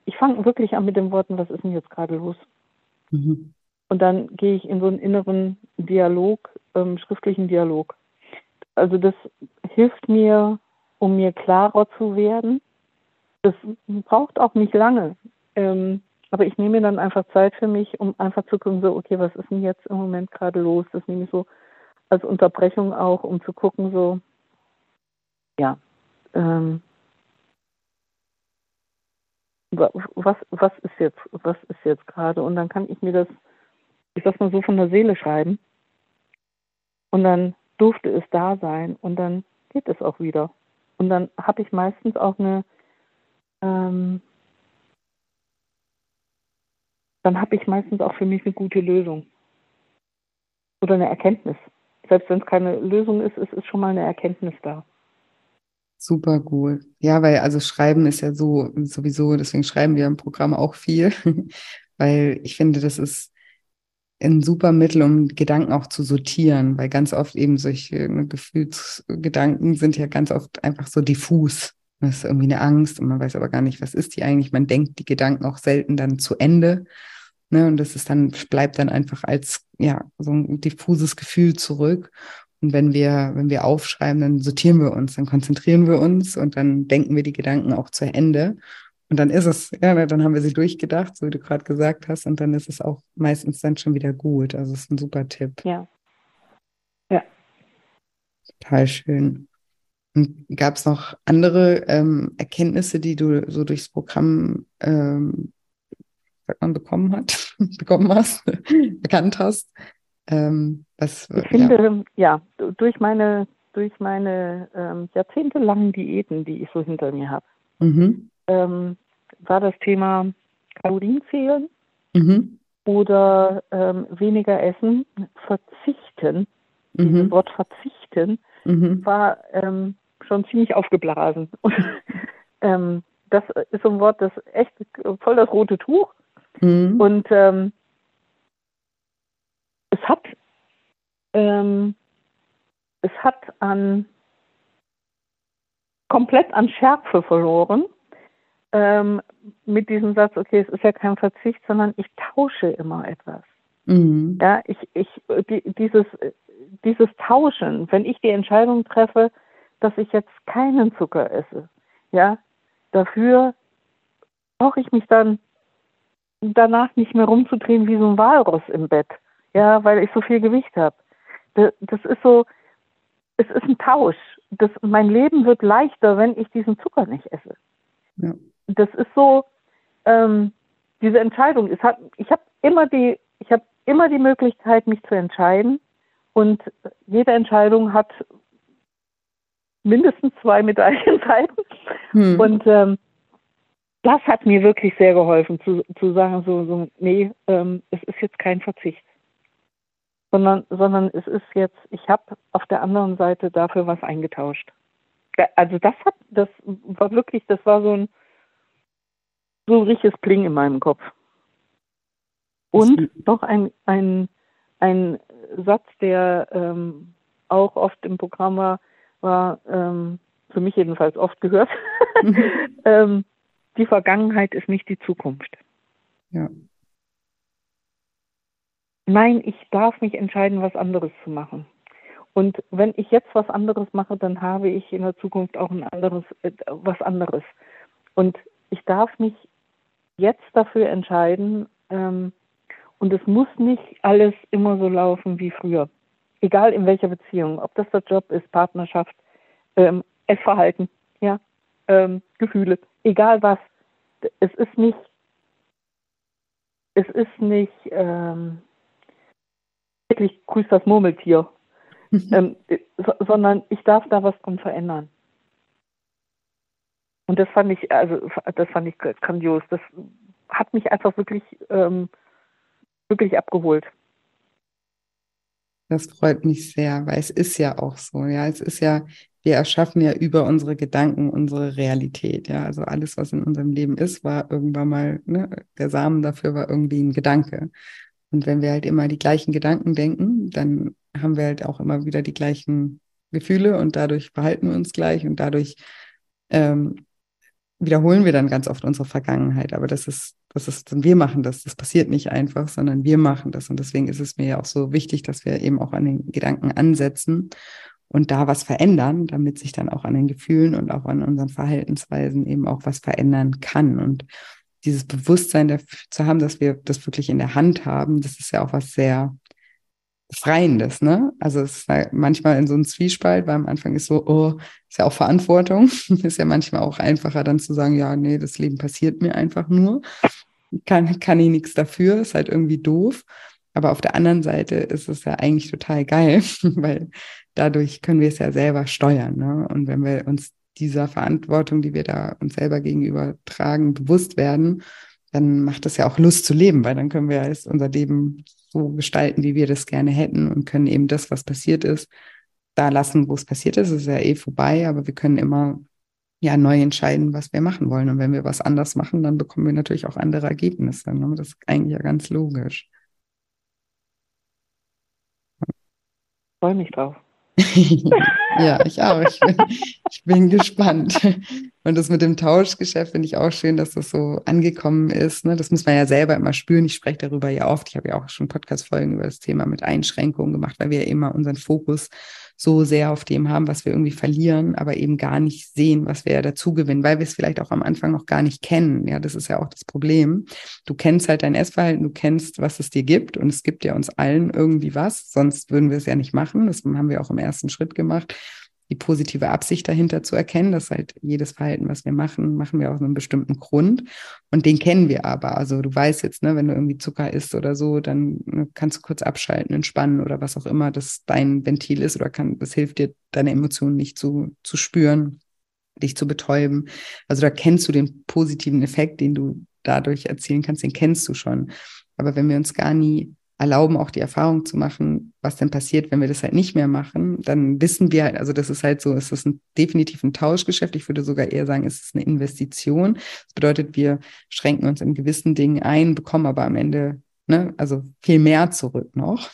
Speaker 2: ich fange wirklich an mit den Worten, was ist denn jetzt gerade los? Mhm. Und dann gehe ich in so einen inneren Dialog, ähm, schriftlichen Dialog. Also das hilft mir, um mir klarer zu werden. Das braucht auch nicht lange. Ähm, aber ich nehme dann einfach Zeit für mich, um einfach zu gucken, so, okay, was ist denn jetzt im Moment gerade los? Das nehme ich so als Unterbrechung auch, um zu gucken, so, ja, ähm, was, was ist jetzt, was ist jetzt gerade? Und dann kann ich mir das, ich sag mal so, von der Seele schreiben. Und dann durfte es da sein und dann geht es auch wieder. Und dann habe ich meistens auch eine, ähm, dann habe ich meistens auch für mich eine gute Lösung oder eine Erkenntnis. Selbst wenn es keine Lösung ist, ist es schon mal eine Erkenntnis da.
Speaker 1: Super cool. Ja, weil also Schreiben ist ja so sowieso, deswegen schreiben wir im Programm auch viel, weil ich finde, das ist ein super Mittel, um Gedanken auch zu sortieren, weil ganz oft eben solche ne, Gefühlsgedanken sind ja ganz oft einfach so diffus. Das ist irgendwie eine Angst und man weiß aber gar nicht, was ist die eigentlich. Man denkt die Gedanken auch selten dann zu Ende. Ne? Und das ist dann, bleibt dann einfach als ja, so ein diffuses Gefühl zurück. Und wenn wir, wenn wir aufschreiben, dann sortieren wir uns, dann konzentrieren wir uns und dann denken wir die Gedanken auch zu Ende. Und dann ist es, ja, dann haben wir sie durchgedacht, so wie du gerade gesagt hast, und dann ist es auch meistens dann schon wieder gut. Also es ist ein super Tipp.
Speaker 2: Ja. Ja.
Speaker 1: Total schön. Gab es noch andere ähm, Erkenntnisse, die du so durchs Programm ähm, man, bekommen hat, bekommen hast, erkannt hast? Ähm,
Speaker 2: was, ich finde, ja. ja, durch meine, durch meine ähm, jahrzehntelangen Diäten, die ich so hinter mir habe, mhm ähm, war das Thema Kalorienzählen mhm. oder ähm, weniger essen, verzichten. Mhm. Dieses Wort verzichten mhm. war ähm, schon ziemlich aufgeblasen. Und, ähm, das ist so ein Wort, das echt voll das rote Tuch. Mhm. Und ähm, es hat ähm, es hat an komplett an Schärfe verloren ähm, mit diesem Satz, okay, es ist ja kein Verzicht, sondern ich tausche immer etwas. Mhm. Ja, ich, ich, die, dieses, dieses Tauschen, wenn ich die Entscheidung treffe, dass ich jetzt keinen Zucker esse, ja, dafür brauche ich mich dann danach nicht mehr rumzudrehen wie so ein Walross im Bett, ja, weil ich so viel Gewicht habe. Das, ist so, es ist ein Tausch. Das, mein Leben wird leichter, wenn ich diesen Zucker nicht esse. Ja das ist so, ähm, diese Entscheidung. Es hat, ich habe immer die, ich habe immer die Möglichkeit, mich zu entscheiden. Und jede Entscheidung hat mindestens zwei Medaillenseiten. Hm. Und ähm, das hat mir wirklich sehr geholfen, zu, zu sagen, so, so nee, ähm, es ist jetzt kein Verzicht. Sondern, sondern es ist jetzt, ich habe auf der anderen Seite dafür was eingetauscht. Also das hat, das war wirklich, das war so ein, so ein richtiges Kling in meinem Kopf. Und noch ein, ein, ein Satz, der ähm, auch oft im Programm war, war, ähm, für mich jedenfalls oft gehört, ähm, die Vergangenheit ist nicht die Zukunft.
Speaker 1: Ja.
Speaker 2: Nein, ich darf mich entscheiden, was anderes zu machen. Und wenn ich jetzt was anderes mache, dann habe ich in der Zukunft auch ein anderes, äh, was anderes. Und ich darf mich jetzt dafür entscheiden, ähm, und es muss nicht alles immer so laufen wie früher. Egal in welcher Beziehung, ob das der Job ist, Partnerschaft, ähm, Essverhalten, ja, ähm, Gefühle, egal was. Es ist nicht, es ist nicht ähm, wirklich grüßt das Murmeltier, ähm, so, sondern ich darf da was dran verändern. Und das fand ich, also das fand ich grandios. Das hat mich einfach wirklich, ähm, wirklich abgeholt.
Speaker 1: Das freut mich sehr, weil es ist ja auch so, ja. Es ist ja, wir erschaffen ja über unsere Gedanken unsere Realität, ja. Also alles, was in unserem Leben ist, war irgendwann mal, ne, der Samen dafür war irgendwie ein Gedanke. Und wenn wir halt immer die gleichen Gedanken denken, dann haben wir halt auch immer wieder die gleichen Gefühle und dadurch verhalten wir uns gleich und dadurch ähm, wiederholen wir dann ganz oft unsere Vergangenheit. Aber das ist, das ist, wir machen das. Das passiert nicht einfach, sondern wir machen das. Und deswegen ist es mir ja auch so wichtig, dass wir eben auch an den Gedanken ansetzen und da was verändern, damit sich dann auch an den Gefühlen und auch an unseren Verhaltensweisen eben auch was verändern kann. Und dieses Bewusstsein dafür zu haben, dass wir das wirklich in der Hand haben, das ist ja auch was sehr Befreiendes, ne? Also es ist manchmal in so einem Zwiespalt, weil am Anfang ist so, oh, ist ja auch Verantwortung. ist ja manchmal auch einfacher dann zu sagen, ja, nee, das Leben passiert mir einfach nur. Kann, kann ich nichts dafür, ist halt irgendwie doof. Aber auf der anderen Seite ist es ja eigentlich total geil, weil dadurch können wir es ja selber steuern. Ne? Und wenn wir uns dieser Verantwortung, die wir da uns selber gegenüber tragen, bewusst werden, dann macht es ja auch Lust zu leben, weil dann können wir ja unser Leben so gestalten, wie wir das gerne hätten und können eben das, was passiert ist, da lassen, wo es passiert ist. Es ist ja eh vorbei, aber wir können immer ja neu entscheiden, was wir machen wollen. Und wenn wir was anders machen, dann bekommen wir natürlich auch andere Ergebnisse. Ne? Das ist eigentlich ja ganz logisch.
Speaker 2: Freue mich drauf.
Speaker 1: ja, ich auch. Ich bin, ich bin gespannt. Und das mit dem Tauschgeschäft finde ich auch schön, dass das so angekommen ist. Ne? Das muss man ja selber immer spüren. Ich spreche darüber ja oft. Ich habe ja auch schon Podcast-Folgen über das Thema mit Einschränkungen gemacht, weil wir ja immer unseren Fokus so sehr auf dem haben, was wir irgendwie verlieren, aber eben gar nicht sehen, was wir dazu gewinnen, weil wir es vielleicht auch am Anfang noch gar nicht kennen. Ja, das ist ja auch das Problem. Du kennst halt dein Essverhalten, du kennst, was es dir gibt und es gibt ja uns allen irgendwie was, sonst würden wir es ja nicht machen. Das haben wir auch im ersten Schritt gemacht die positive Absicht dahinter zu erkennen, dass halt jedes Verhalten, was wir machen, machen wir aus einem bestimmten Grund. Und den kennen wir aber. Also du weißt jetzt, ne, wenn du irgendwie Zucker isst oder so, dann ne, kannst du kurz abschalten, entspannen oder was auch immer, das dein Ventil ist oder kann, das hilft dir, deine Emotionen nicht zu, zu spüren, dich zu betäuben. Also da kennst du den positiven Effekt, den du dadurch erzielen kannst, den kennst du schon. Aber wenn wir uns gar nie erlauben, auch die Erfahrung zu machen, was denn passiert, wenn wir das halt nicht mehr machen, dann wissen wir halt, also das ist halt so, es ist ein, definitiv ein Tauschgeschäft. Ich würde sogar eher sagen, es ist eine Investition. Das bedeutet, wir schränken uns in gewissen Dingen ein, bekommen aber am Ende, ne, also viel mehr zurück noch.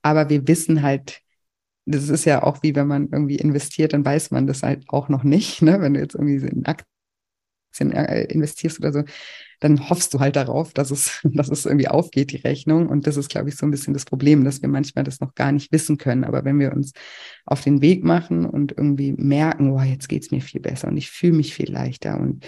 Speaker 1: Aber wir wissen halt, das ist ja auch wie wenn man irgendwie investiert, dann weiß man das halt auch noch nicht, ne? Wenn du jetzt irgendwie in Aktien äh, investierst oder so, dann hoffst du halt darauf, dass es, dass es irgendwie aufgeht, die Rechnung. Und das ist, glaube ich, so ein bisschen das Problem, dass wir manchmal das noch gar nicht wissen können. Aber wenn wir uns auf den Weg machen und irgendwie merken, oh, jetzt geht's mir viel besser und ich fühle mich viel leichter und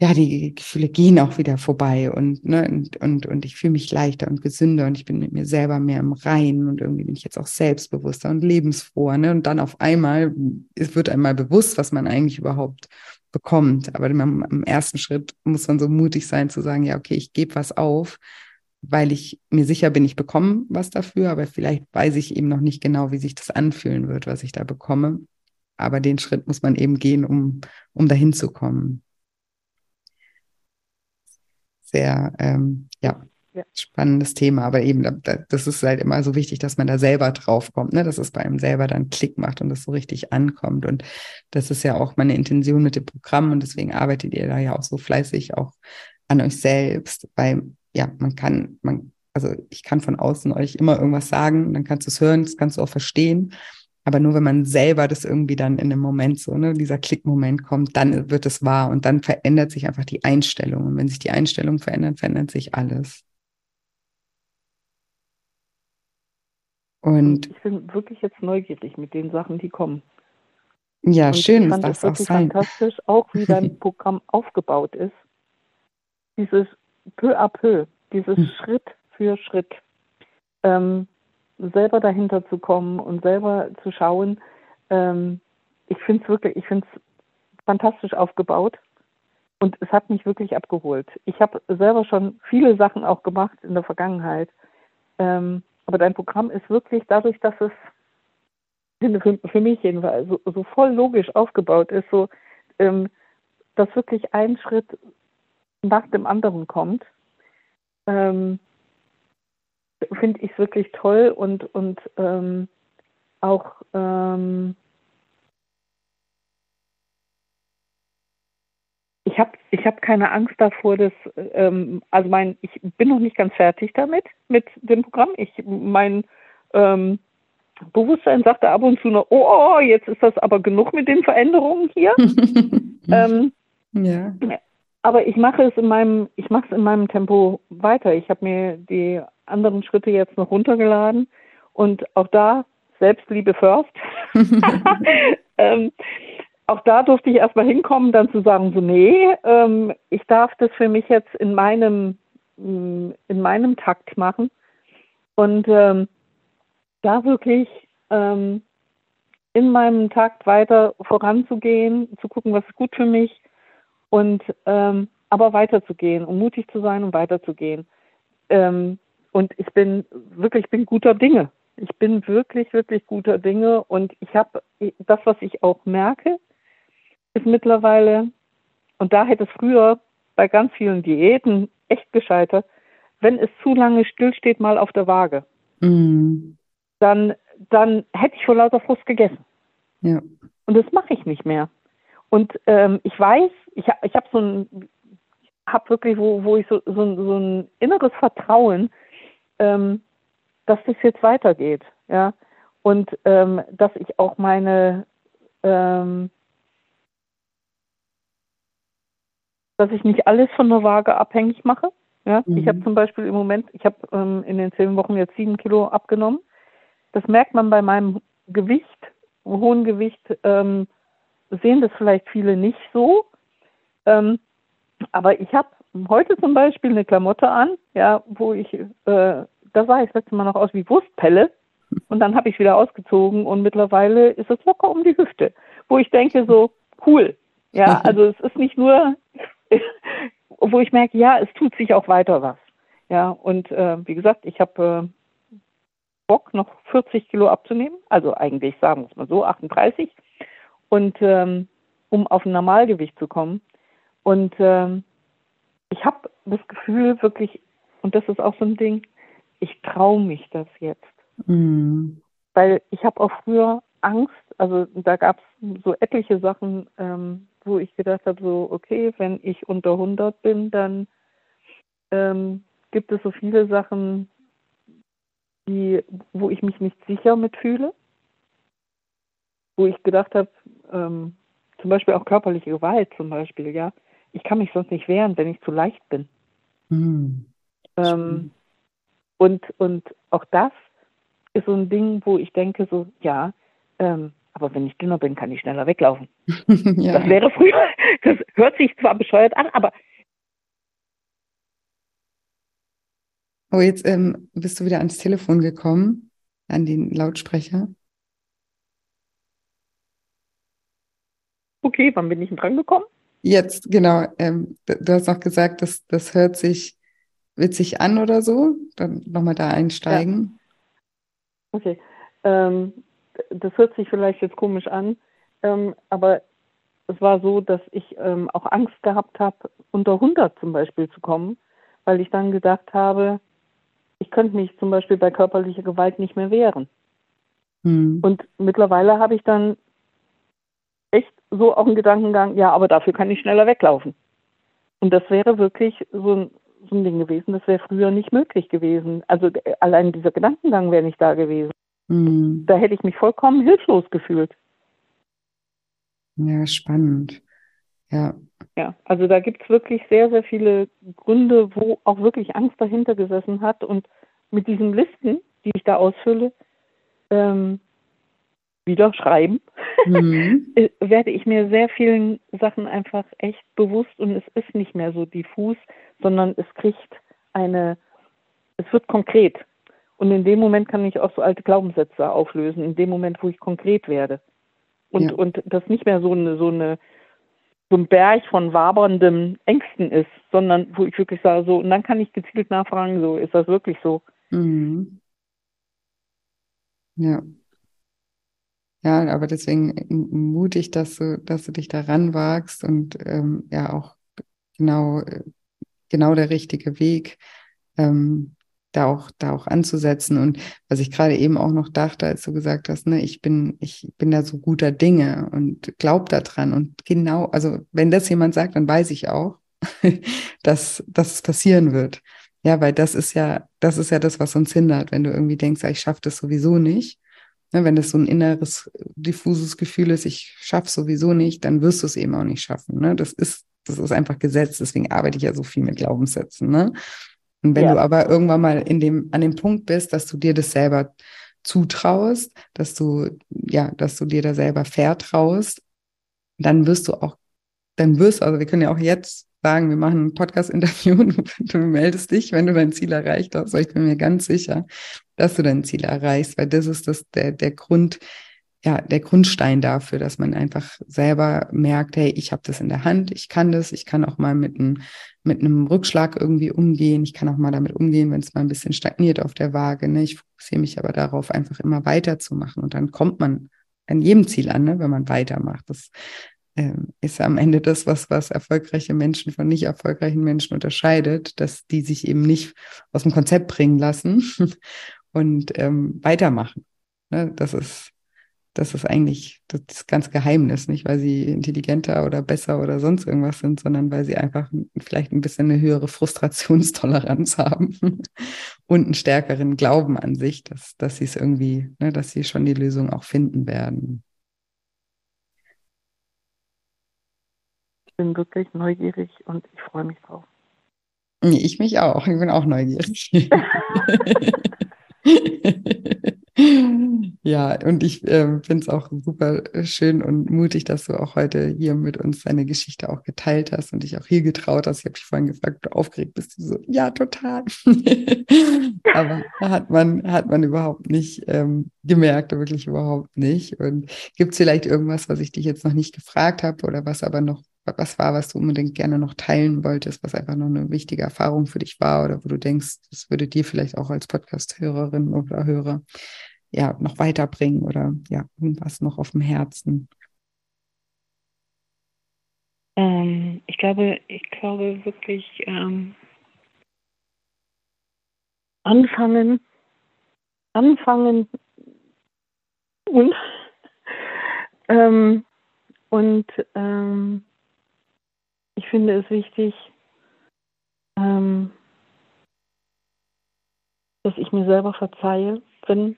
Speaker 1: ja, die Gefühle gehen auch wieder vorbei und, ne, und, und, und ich fühle mich leichter und gesünder und ich bin mit mir selber mehr im Reinen und irgendwie bin ich jetzt auch selbstbewusster und lebensfroher, ne? Und dann auf einmal, es wird einmal bewusst, was man eigentlich überhaupt bekommt. Aber im, ersten Schritt muss man so mutig sein zu sagen, ja, okay, ich gebe was auf, weil ich mir sicher bin, ich bekomme was dafür, aber vielleicht weiß ich eben noch nicht genau, wie sich das anfühlen wird, was ich da bekomme. Aber den Schritt muss man eben gehen, um, um dahin zu kommen. Sehr, ähm, ja, Spannendes Thema, aber eben, das ist halt immer so wichtig, dass man da selber drauf kommt, ne? dass es bei einem selber dann Klick macht und das so richtig ankommt. Und das ist ja auch meine Intention mit dem Programm und deswegen arbeitet ihr da ja auch so fleißig auch an euch selbst, weil ja, man kann, man, also ich kann von außen euch immer irgendwas sagen, dann kannst du es hören, das kannst du auch verstehen. Aber nur wenn man selber das irgendwie dann in einem Moment so, ne, dieser Klickmoment kommt, dann wird es wahr und dann verändert sich einfach die Einstellung. Und wenn sich die Einstellung verändert, verändert sich alles.
Speaker 2: Und ich bin wirklich jetzt neugierig mit den Sachen, die kommen.
Speaker 1: Ja,
Speaker 2: und
Speaker 1: schön,
Speaker 2: ich fand das auch sein. fantastisch, auch wie dein Programm aufgebaut ist. Dieses peu à peu, dieses hm. Schritt für Schritt. Ähm, selber dahinter zu kommen und selber zu schauen. Ähm, ich finde es wirklich, ich finde es fantastisch aufgebaut und es hat mich wirklich abgeholt. Ich habe selber schon viele Sachen auch gemacht in der Vergangenheit, ähm, aber dein Programm ist wirklich dadurch, dass es für, mich jedenfalls so, so, voll logisch aufgebaut ist, so ähm, dass wirklich ein Schritt nach dem anderen kommt. Ähm, finde ich es wirklich toll und, und ähm, auch ähm, ich habe ich hab keine Angst davor, dass ähm, also mein ich bin noch nicht ganz fertig damit mit dem Programm. Ich mein ähm, Bewusstsein sagte ab und zu noch, oh, jetzt ist das aber genug mit den Veränderungen hier. ähm, ja. Aber ich mache es in meinem, ich mache es in meinem Tempo weiter. Ich habe mir die anderen Schritte jetzt noch runtergeladen und auch da Selbstliebe first. ähm, auch da durfte ich erstmal hinkommen, dann zu sagen, so nee, ähm, ich darf das für mich jetzt in meinem mm, in meinem Takt machen und ähm, da wirklich ähm, in meinem Takt weiter voranzugehen, zu gucken, was ist gut für mich und ähm, aber weiterzugehen und mutig zu sein und weiterzugehen. Ähm, und ich bin wirklich, ich bin guter Dinge. Ich bin wirklich, wirklich guter Dinge. Und ich habe das, was ich auch merke, ist mittlerweile, und da hätte es früher bei ganz vielen Diäten echt gescheitert, wenn es zu lange stillsteht, mal auf der Waage, mm. dann, dann hätte ich vor lauter Frust gegessen. Ja. Und das mache ich nicht mehr. Und ähm, ich weiß, ich, ich habe so ein, habe wirklich, wo, wo ich so, so, so ein inneres Vertrauen, ähm, dass das jetzt weitergeht, ja, und ähm, dass ich auch meine, ähm, dass ich nicht alles von der Waage abhängig mache. Ja, mhm. ich habe zum Beispiel im Moment, ich habe ähm, in den zehn Wochen jetzt sieben Kilo abgenommen. Das merkt man bei meinem Gewicht, hohen Gewicht, ähm, sehen das vielleicht viele nicht so. Ähm, aber ich habe heute zum Beispiel eine Klamotte an, ja, wo ich, äh, da sah ich letztes Mal noch aus wie Wurstpelle. Und dann habe ich wieder ausgezogen und mittlerweile ist es locker um die Hüfte, wo ich denke so, cool. Ja, also es ist nicht nur, wo ich merke, ja, es tut sich auch weiter was. Ja, und äh, wie gesagt, ich habe äh, Bock, noch 40 Kilo abzunehmen. Also eigentlich sagen wir es mal so, 38. Und ähm, um auf ein Normalgewicht zu kommen. Und ähm, ich habe das Gefühl wirklich, und das ist auch so ein Ding, ich traue mich das jetzt. Mhm. Weil ich habe auch früher Angst, also da gab es so etliche Sachen, ähm, wo ich gedacht habe, so, okay, wenn ich unter 100 bin, dann ähm, gibt es so viele Sachen, die, wo ich mich nicht sicher mitfühle. Wo ich gedacht habe, ähm, zum Beispiel auch körperliche Gewalt zum Beispiel, ja ich kann mich sonst nicht wehren, wenn ich zu leicht bin. Mhm. Ähm, und, und auch das ist so ein Ding, wo ich denke, so, ja, ähm, aber wenn ich dünner bin, kann ich schneller weglaufen. ja. Das wäre früher, das hört sich zwar bescheuert an, aber.
Speaker 1: Oh, jetzt ähm, bist du wieder ans Telefon gekommen, an den Lautsprecher.
Speaker 2: Okay, wann bin ich denn dran gekommen?
Speaker 1: Jetzt, genau. Ähm, du hast noch gesagt, dass das hört sich witzig an oder so. Dann nochmal da einsteigen.
Speaker 2: Ja. Okay. Ähm, das hört sich vielleicht jetzt komisch an, ähm, aber es war so, dass ich ähm, auch Angst gehabt habe, unter 100 zum Beispiel zu kommen, weil ich dann gedacht habe, ich könnte mich zum Beispiel bei körperlicher Gewalt nicht mehr wehren. Hm. Und mittlerweile habe ich dann echt so auch ein Gedankengang, ja, aber dafür kann ich schneller weglaufen. Und das wäre wirklich so ein, so ein Ding gewesen, das wäre früher nicht möglich gewesen. Also äh, allein dieser Gedankengang wäre nicht da gewesen. Mhm. Da hätte ich mich vollkommen hilflos gefühlt.
Speaker 1: Ja, spannend. Ja.
Speaker 2: Ja, also da gibt es wirklich sehr, sehr viele Gründe, wo auch wirklich Angst dahinter gesessen hat. Und mit diesen Listen, die ich da ausfülle, ähm, wieder schreiben, mhm. Werde ich mir sehr vielen Sachen einfach echt bewusst und es ist nicht mehr so diffus, sondern es kriegt eine, es wird konkret. Und in dem Moment kann ich auch so alte Glaubenssätze auflösen, in dem Moment, wo ich konkret werde. Und, ja. und das nicht mehr so eine, so eine, so ein Berg von waberndem Ängsten ist, sondern wo ich wirklich sage, so, und dann kann ich gezielt nachfragen, so, ist das wirklich so? Mhm.
Speaker 1: Ja. Ja, aber deswegen mutig, dass du, dass du dich daran wagst und ähm, ja auch genau, genau der richtige Weg, ähm, da auch, da auch anzusetzen. Und was ich gerade eben auch noch dachte, als du gesagt hast, ne, ich bin, ich bin da so guter Dinge und glaub da dran. Und genau, also wenn das jemand sagt, dann weiß ich auch, dass, dass es passieren wird. Ja, weil das ist ja, das ist ja das, was uns hindert, wenn du irgendwie denkst, ja, ich schaffe das sowieso nicht. Ne, wenn das so ein inneres, diffuses Gefühl ist, ich schaffe sowieso nicht, dann wirst du es eben auch nicht schaffen. Ne? Das ist, das ist einfach Gesetz, deswegen arbeite ich ja so viel mit Glaubenssätzen. Ne? Und wenn ja. du aber irgendwann mal in dem, an dem Punkt bist, dass du dir das selber zutraust, dass du, ja, dass du dir da selber vertraust, dann wirst du auch, dann wirst, also wir können ja auch jetzt sagen, wir machen ein Podcast-Interview und du meldest dich, wenn du dein Ziel erreicht hast. Ich bin mir ganz sicher, dass du dein Ziel erreichst, weil das ist das, der, der Grund, ja, der Grundstein dafür, dass man einfach selber merkt, hey, ich habe das in der Hand, ich kann das, ich kann auch mal mit einem, mit einem Rückschlag irgendwie umgehen, ich kann auch mal damit umgehen, wenn es mal ein bisschen stagniert auf der Waage. Ne? Ich fokussiere mich aber darauf, einfach immer weiterzumachen und dann kommt man an jedem Ziel an, ne, wenn man weitermacht. Das ähm, ist am Ende das, was, was erfolgreiche Menschen von nicht erfolgreichen Menschen unterscheidet, dass die sich eben nicht aus dem Konzept bringen lassen und ähm, weitermachen. Ne? Das ist das ist eigentlich das ganze Geheimnis, nicht weil sie intelligenter oder besser oder sonst irgendwas sind, sondern weil sie einfach vielleicht ein bisschen eine höhere Frustrationstoleranz haben und einen stärkeren Glauben an sich, dass, dass sie es irgendwie, ne, dass sie schon die Lösung auch finden werden.
Speaker 2: Ich bin wirklich neugierig und ich freue mich drauf.
Speaker 1: Ich mich auch. Ich bin auch neugierig. Ja, und ich äh, finde es auch super schön und mutig, dass du auch heute hier mit uns deine Geschichte auch geteilt hast und dich auch hier getraut hast. Ich habe dich vorhin gefragt, ob du aufgeregt bist. Du so, ja, total. Aber hat man, hat man überhaupt nicht ähm, gemerkt, wirklich überhaupt nicht. Und gibt es vielleicht irgendwas, was ich dich jetzt noch nicht gefragt habe oder was aber noch was war, was du unbedingt gerne noch teilen wolltest, was einfach noch eine wichtige Erfahrung für dich war oder wo du denkst, das würde dir vielleicht auch als Podcast-Hörerin oder Hörer ja noch weiterbringen oder ja irgendwas noch auf dem Herzen?
Speaker 2: Ähm, ich glaube, ich glaube wirklich ähm, anfangen, anfangen und ähm, und ähm, ich finde es wichtig, ähm, dass ich mir selber verzeihe, wenn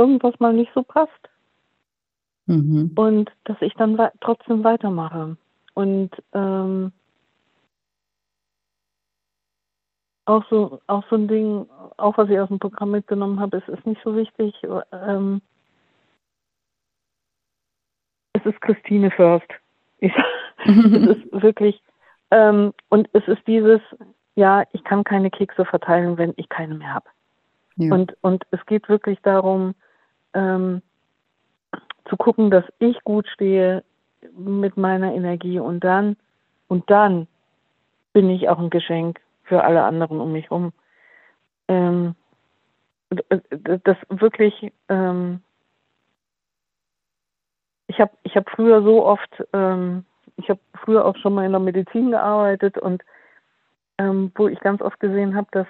Speaker 2: irgendwas mal nicht so passt. Mhm. Und dass ich dann we trotzdem weitermache. Und ähm, auch so, auch so ein Ding, auch was ich aus dem Programm mitgenommen habe, es ist nicht so wichtig. Ähm, es ist Christine First. Ich, es ist wirklich, ähm, und es ist dieses, ja, ich kann keine Kekse verteilen, wenn ich keine mehr habe. Ja. Und, und es geht wirklich darum, ähm, zu gucken, dass ich gut stehe mit meiner Energie und dann und dann bin ich auch ein Geschenk für alle anderen um mich herum. Ähm, das wirklich, ähm, ich habe ich hab früher so oft, ähm, ich habe früher auch schon mal in der Medizin gearbeitet und ähm, wo ich ganz oft gesehen habe, dass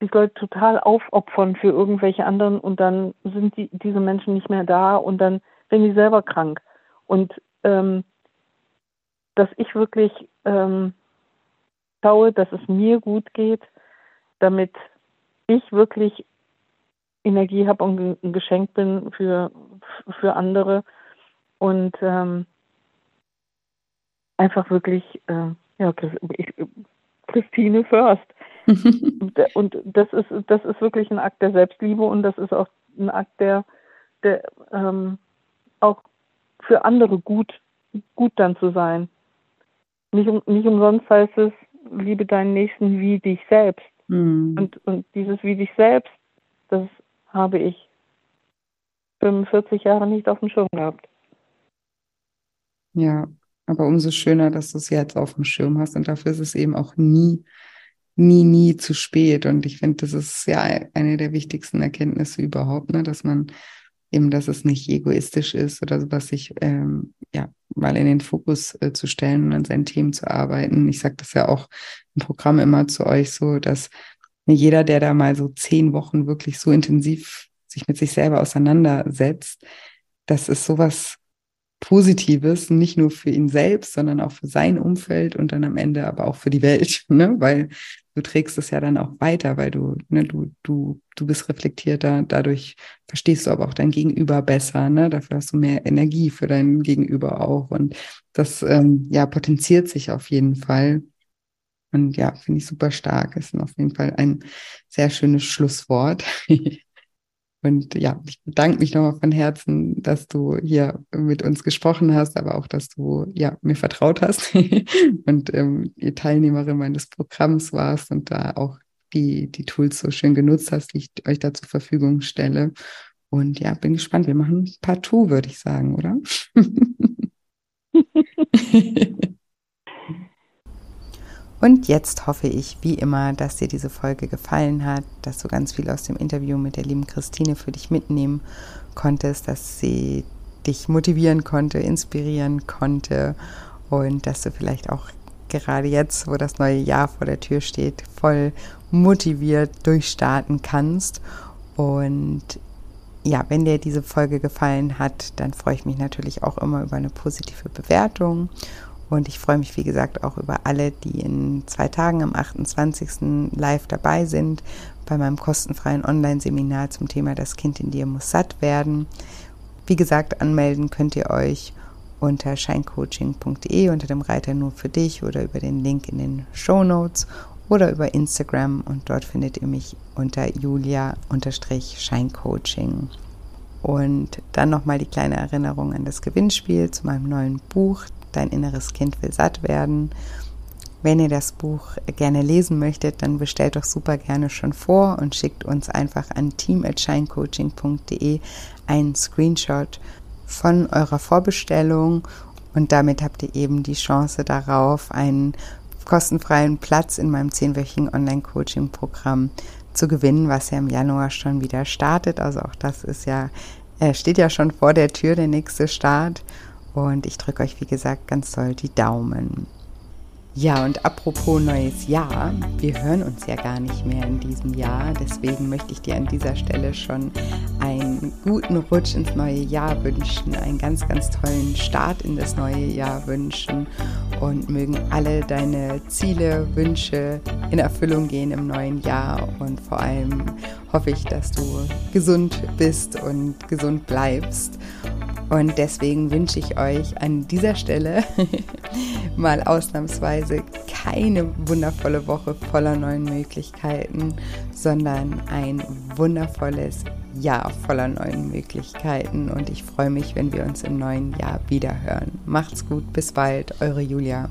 Speaker 2: sich Leute total aufopfern für irgendwelche anderen und dann sind die, diese Menschen nicht mehr da und dann werden die selber krank. Und ähm, dass ich wirklich ähm, schaue, dass es mir gut geht, damit ich wirklich Energie habe und ein Geschenk bin für, für andere. Und ähm, einfach wirklich, äh, ja, Christine First. Und das ist, das ist wirklich ein Akt der Selbstliebe und das ist auch ein Akt der, der ähm, auch für andere gut, gut dann zu sein. Nicht, um, nicht umsonst heißt es, liebe deinen Nächsten wie dich selbst. Mhm. Und, und dieses wie dich selbst, das habe ich 45 Jahre nicht auf dem Schirm gehabt.
Speaker 1: Ja, aber umso schöner, dass du es jetzt auf dem Schirm hast. Und dafür ist es eben auch nie, nie, nie zu spät. Und ich finde, das ist ja eine der wichtigsten Erkenntnisse überhaupt, ne? dass man eben, dass es nicht egoistisch ist oder sowas, sich ähm, ja mal in den Fokus äh, zu stellen und an seinen Themen zu arbeiten. Ich sage das ja auch im Programm immer zu euch so, dass jeder, der da mal so zehn Wochen wirklich so intensiv sich mit sich selber auseinandersetzt, das ist sowas Positives, nicht nur für ihn selbst, sondern auch für sein Umfeld und dann am Ende aber auch für die Welt, ne? weil du trägst es ja dann auch weiter, weil du, ne, du, du, du bist reflektierter, dadurch verstehst du aber auch dein Gegenüber besser, ne? Dafür hast du mehr Energie für dein Gegenüber auch. Und das ähm, ja potenziert sich auf jeden Fall. Und ja, finde ich super stark. Ist auf jeden Fall ein sehr schönes Schlusswort. Und ja, ich bedanke mich nochmal von Herzen, dass du hier mit uns gesprochen hast, aber auch, dass du ja mir vertraut hast und ähm, die Teilnehmerin meines Programms warst und da auch die, die Tools so schön genutzt hast, die ich euch da zur Verfügung stelle. Und ja, bin gespannt. Wir machen ein paar Tu, würde ich sagen, oder? Und jetzt hoffe ich, wie immer, dass dir diese Folge gefallen hat, dass du ganz viel aus dem Interview mit der lieben Christine für dich mitnehmen konntest, dass sie dich motivieren konnte, inspirieren konnte und dass du vielleicht auch gerade jetzt, wo das neue Jahr vor der Tür steht, voll motiviert durchstarten kannst. Und ja, wenn dir diese Folge gefallen hat, dann freue ich mich natürlich auch immer über eine positive Bewertung und ich freue mich, wie gesagt, auch über alle, die in zwei Tagen am 28. live dabei sind bei meinem kostenfreien Online-Seminar zum Thema Das Kind in dir muss satt werden. Wie gesagt, anmelden könnt ihr euch unter scheincoaching.de unter dem Reiter nur für dich oder über den Link in den Show Notes oder über Instagram und dort findet ihr mich unter julia-scheincoaching. Und dann nochmal die kleine Erinnerung an das Gewinnspiel zu meinem neuen Buch, Dein inneres Kind will satt werden. Wenn ihr das Buch gerne lesen möchtet, dann bestellt doch super gerne schon vor und schickt uns einfach an team@shinecoaching.de einen Screenshot von eurer Vorbestellung und damit habt ihr eben die Chance darauf, einen kostenfreien Platz in meinem zehnwöchigen Online-Coaching-Programm zu gewinnen, was ja im Januar schon wieder startet. Also auch das ist ja, äh, steht ja schon vor der Tür, der nächste Start. Und ich drücke euch, wie gesagt, ganz doll die Daumen. Ja, und apropos neues Jahr, wir hören uns ja gar nicht mehr in diesem Jahr. Deswegen möchte ich dir an dieser Stelle schon einen guten Rutsch ins neue Jahr wünschen, einen ganz, ganz tollen Start in das neue Jahr wünschen und mögen alle deine Ziele, Wünsche in Erfüllung gehen im neuen Jahr und vor allem hoffe ich, dass du gesund bist und gesund bleibst und deswegen wünsche ich euch an dieser Stelle mal ausnahmsweise keine wundervolle Woche voller neuen Möglichkeiten, sondern ein wundervolles Jahr voller neuen Möglichkeiten. Und ich freue mich, wenn wir uns im neuen Jahr wieder hören. Macht's gut, bis bald, eure Julia.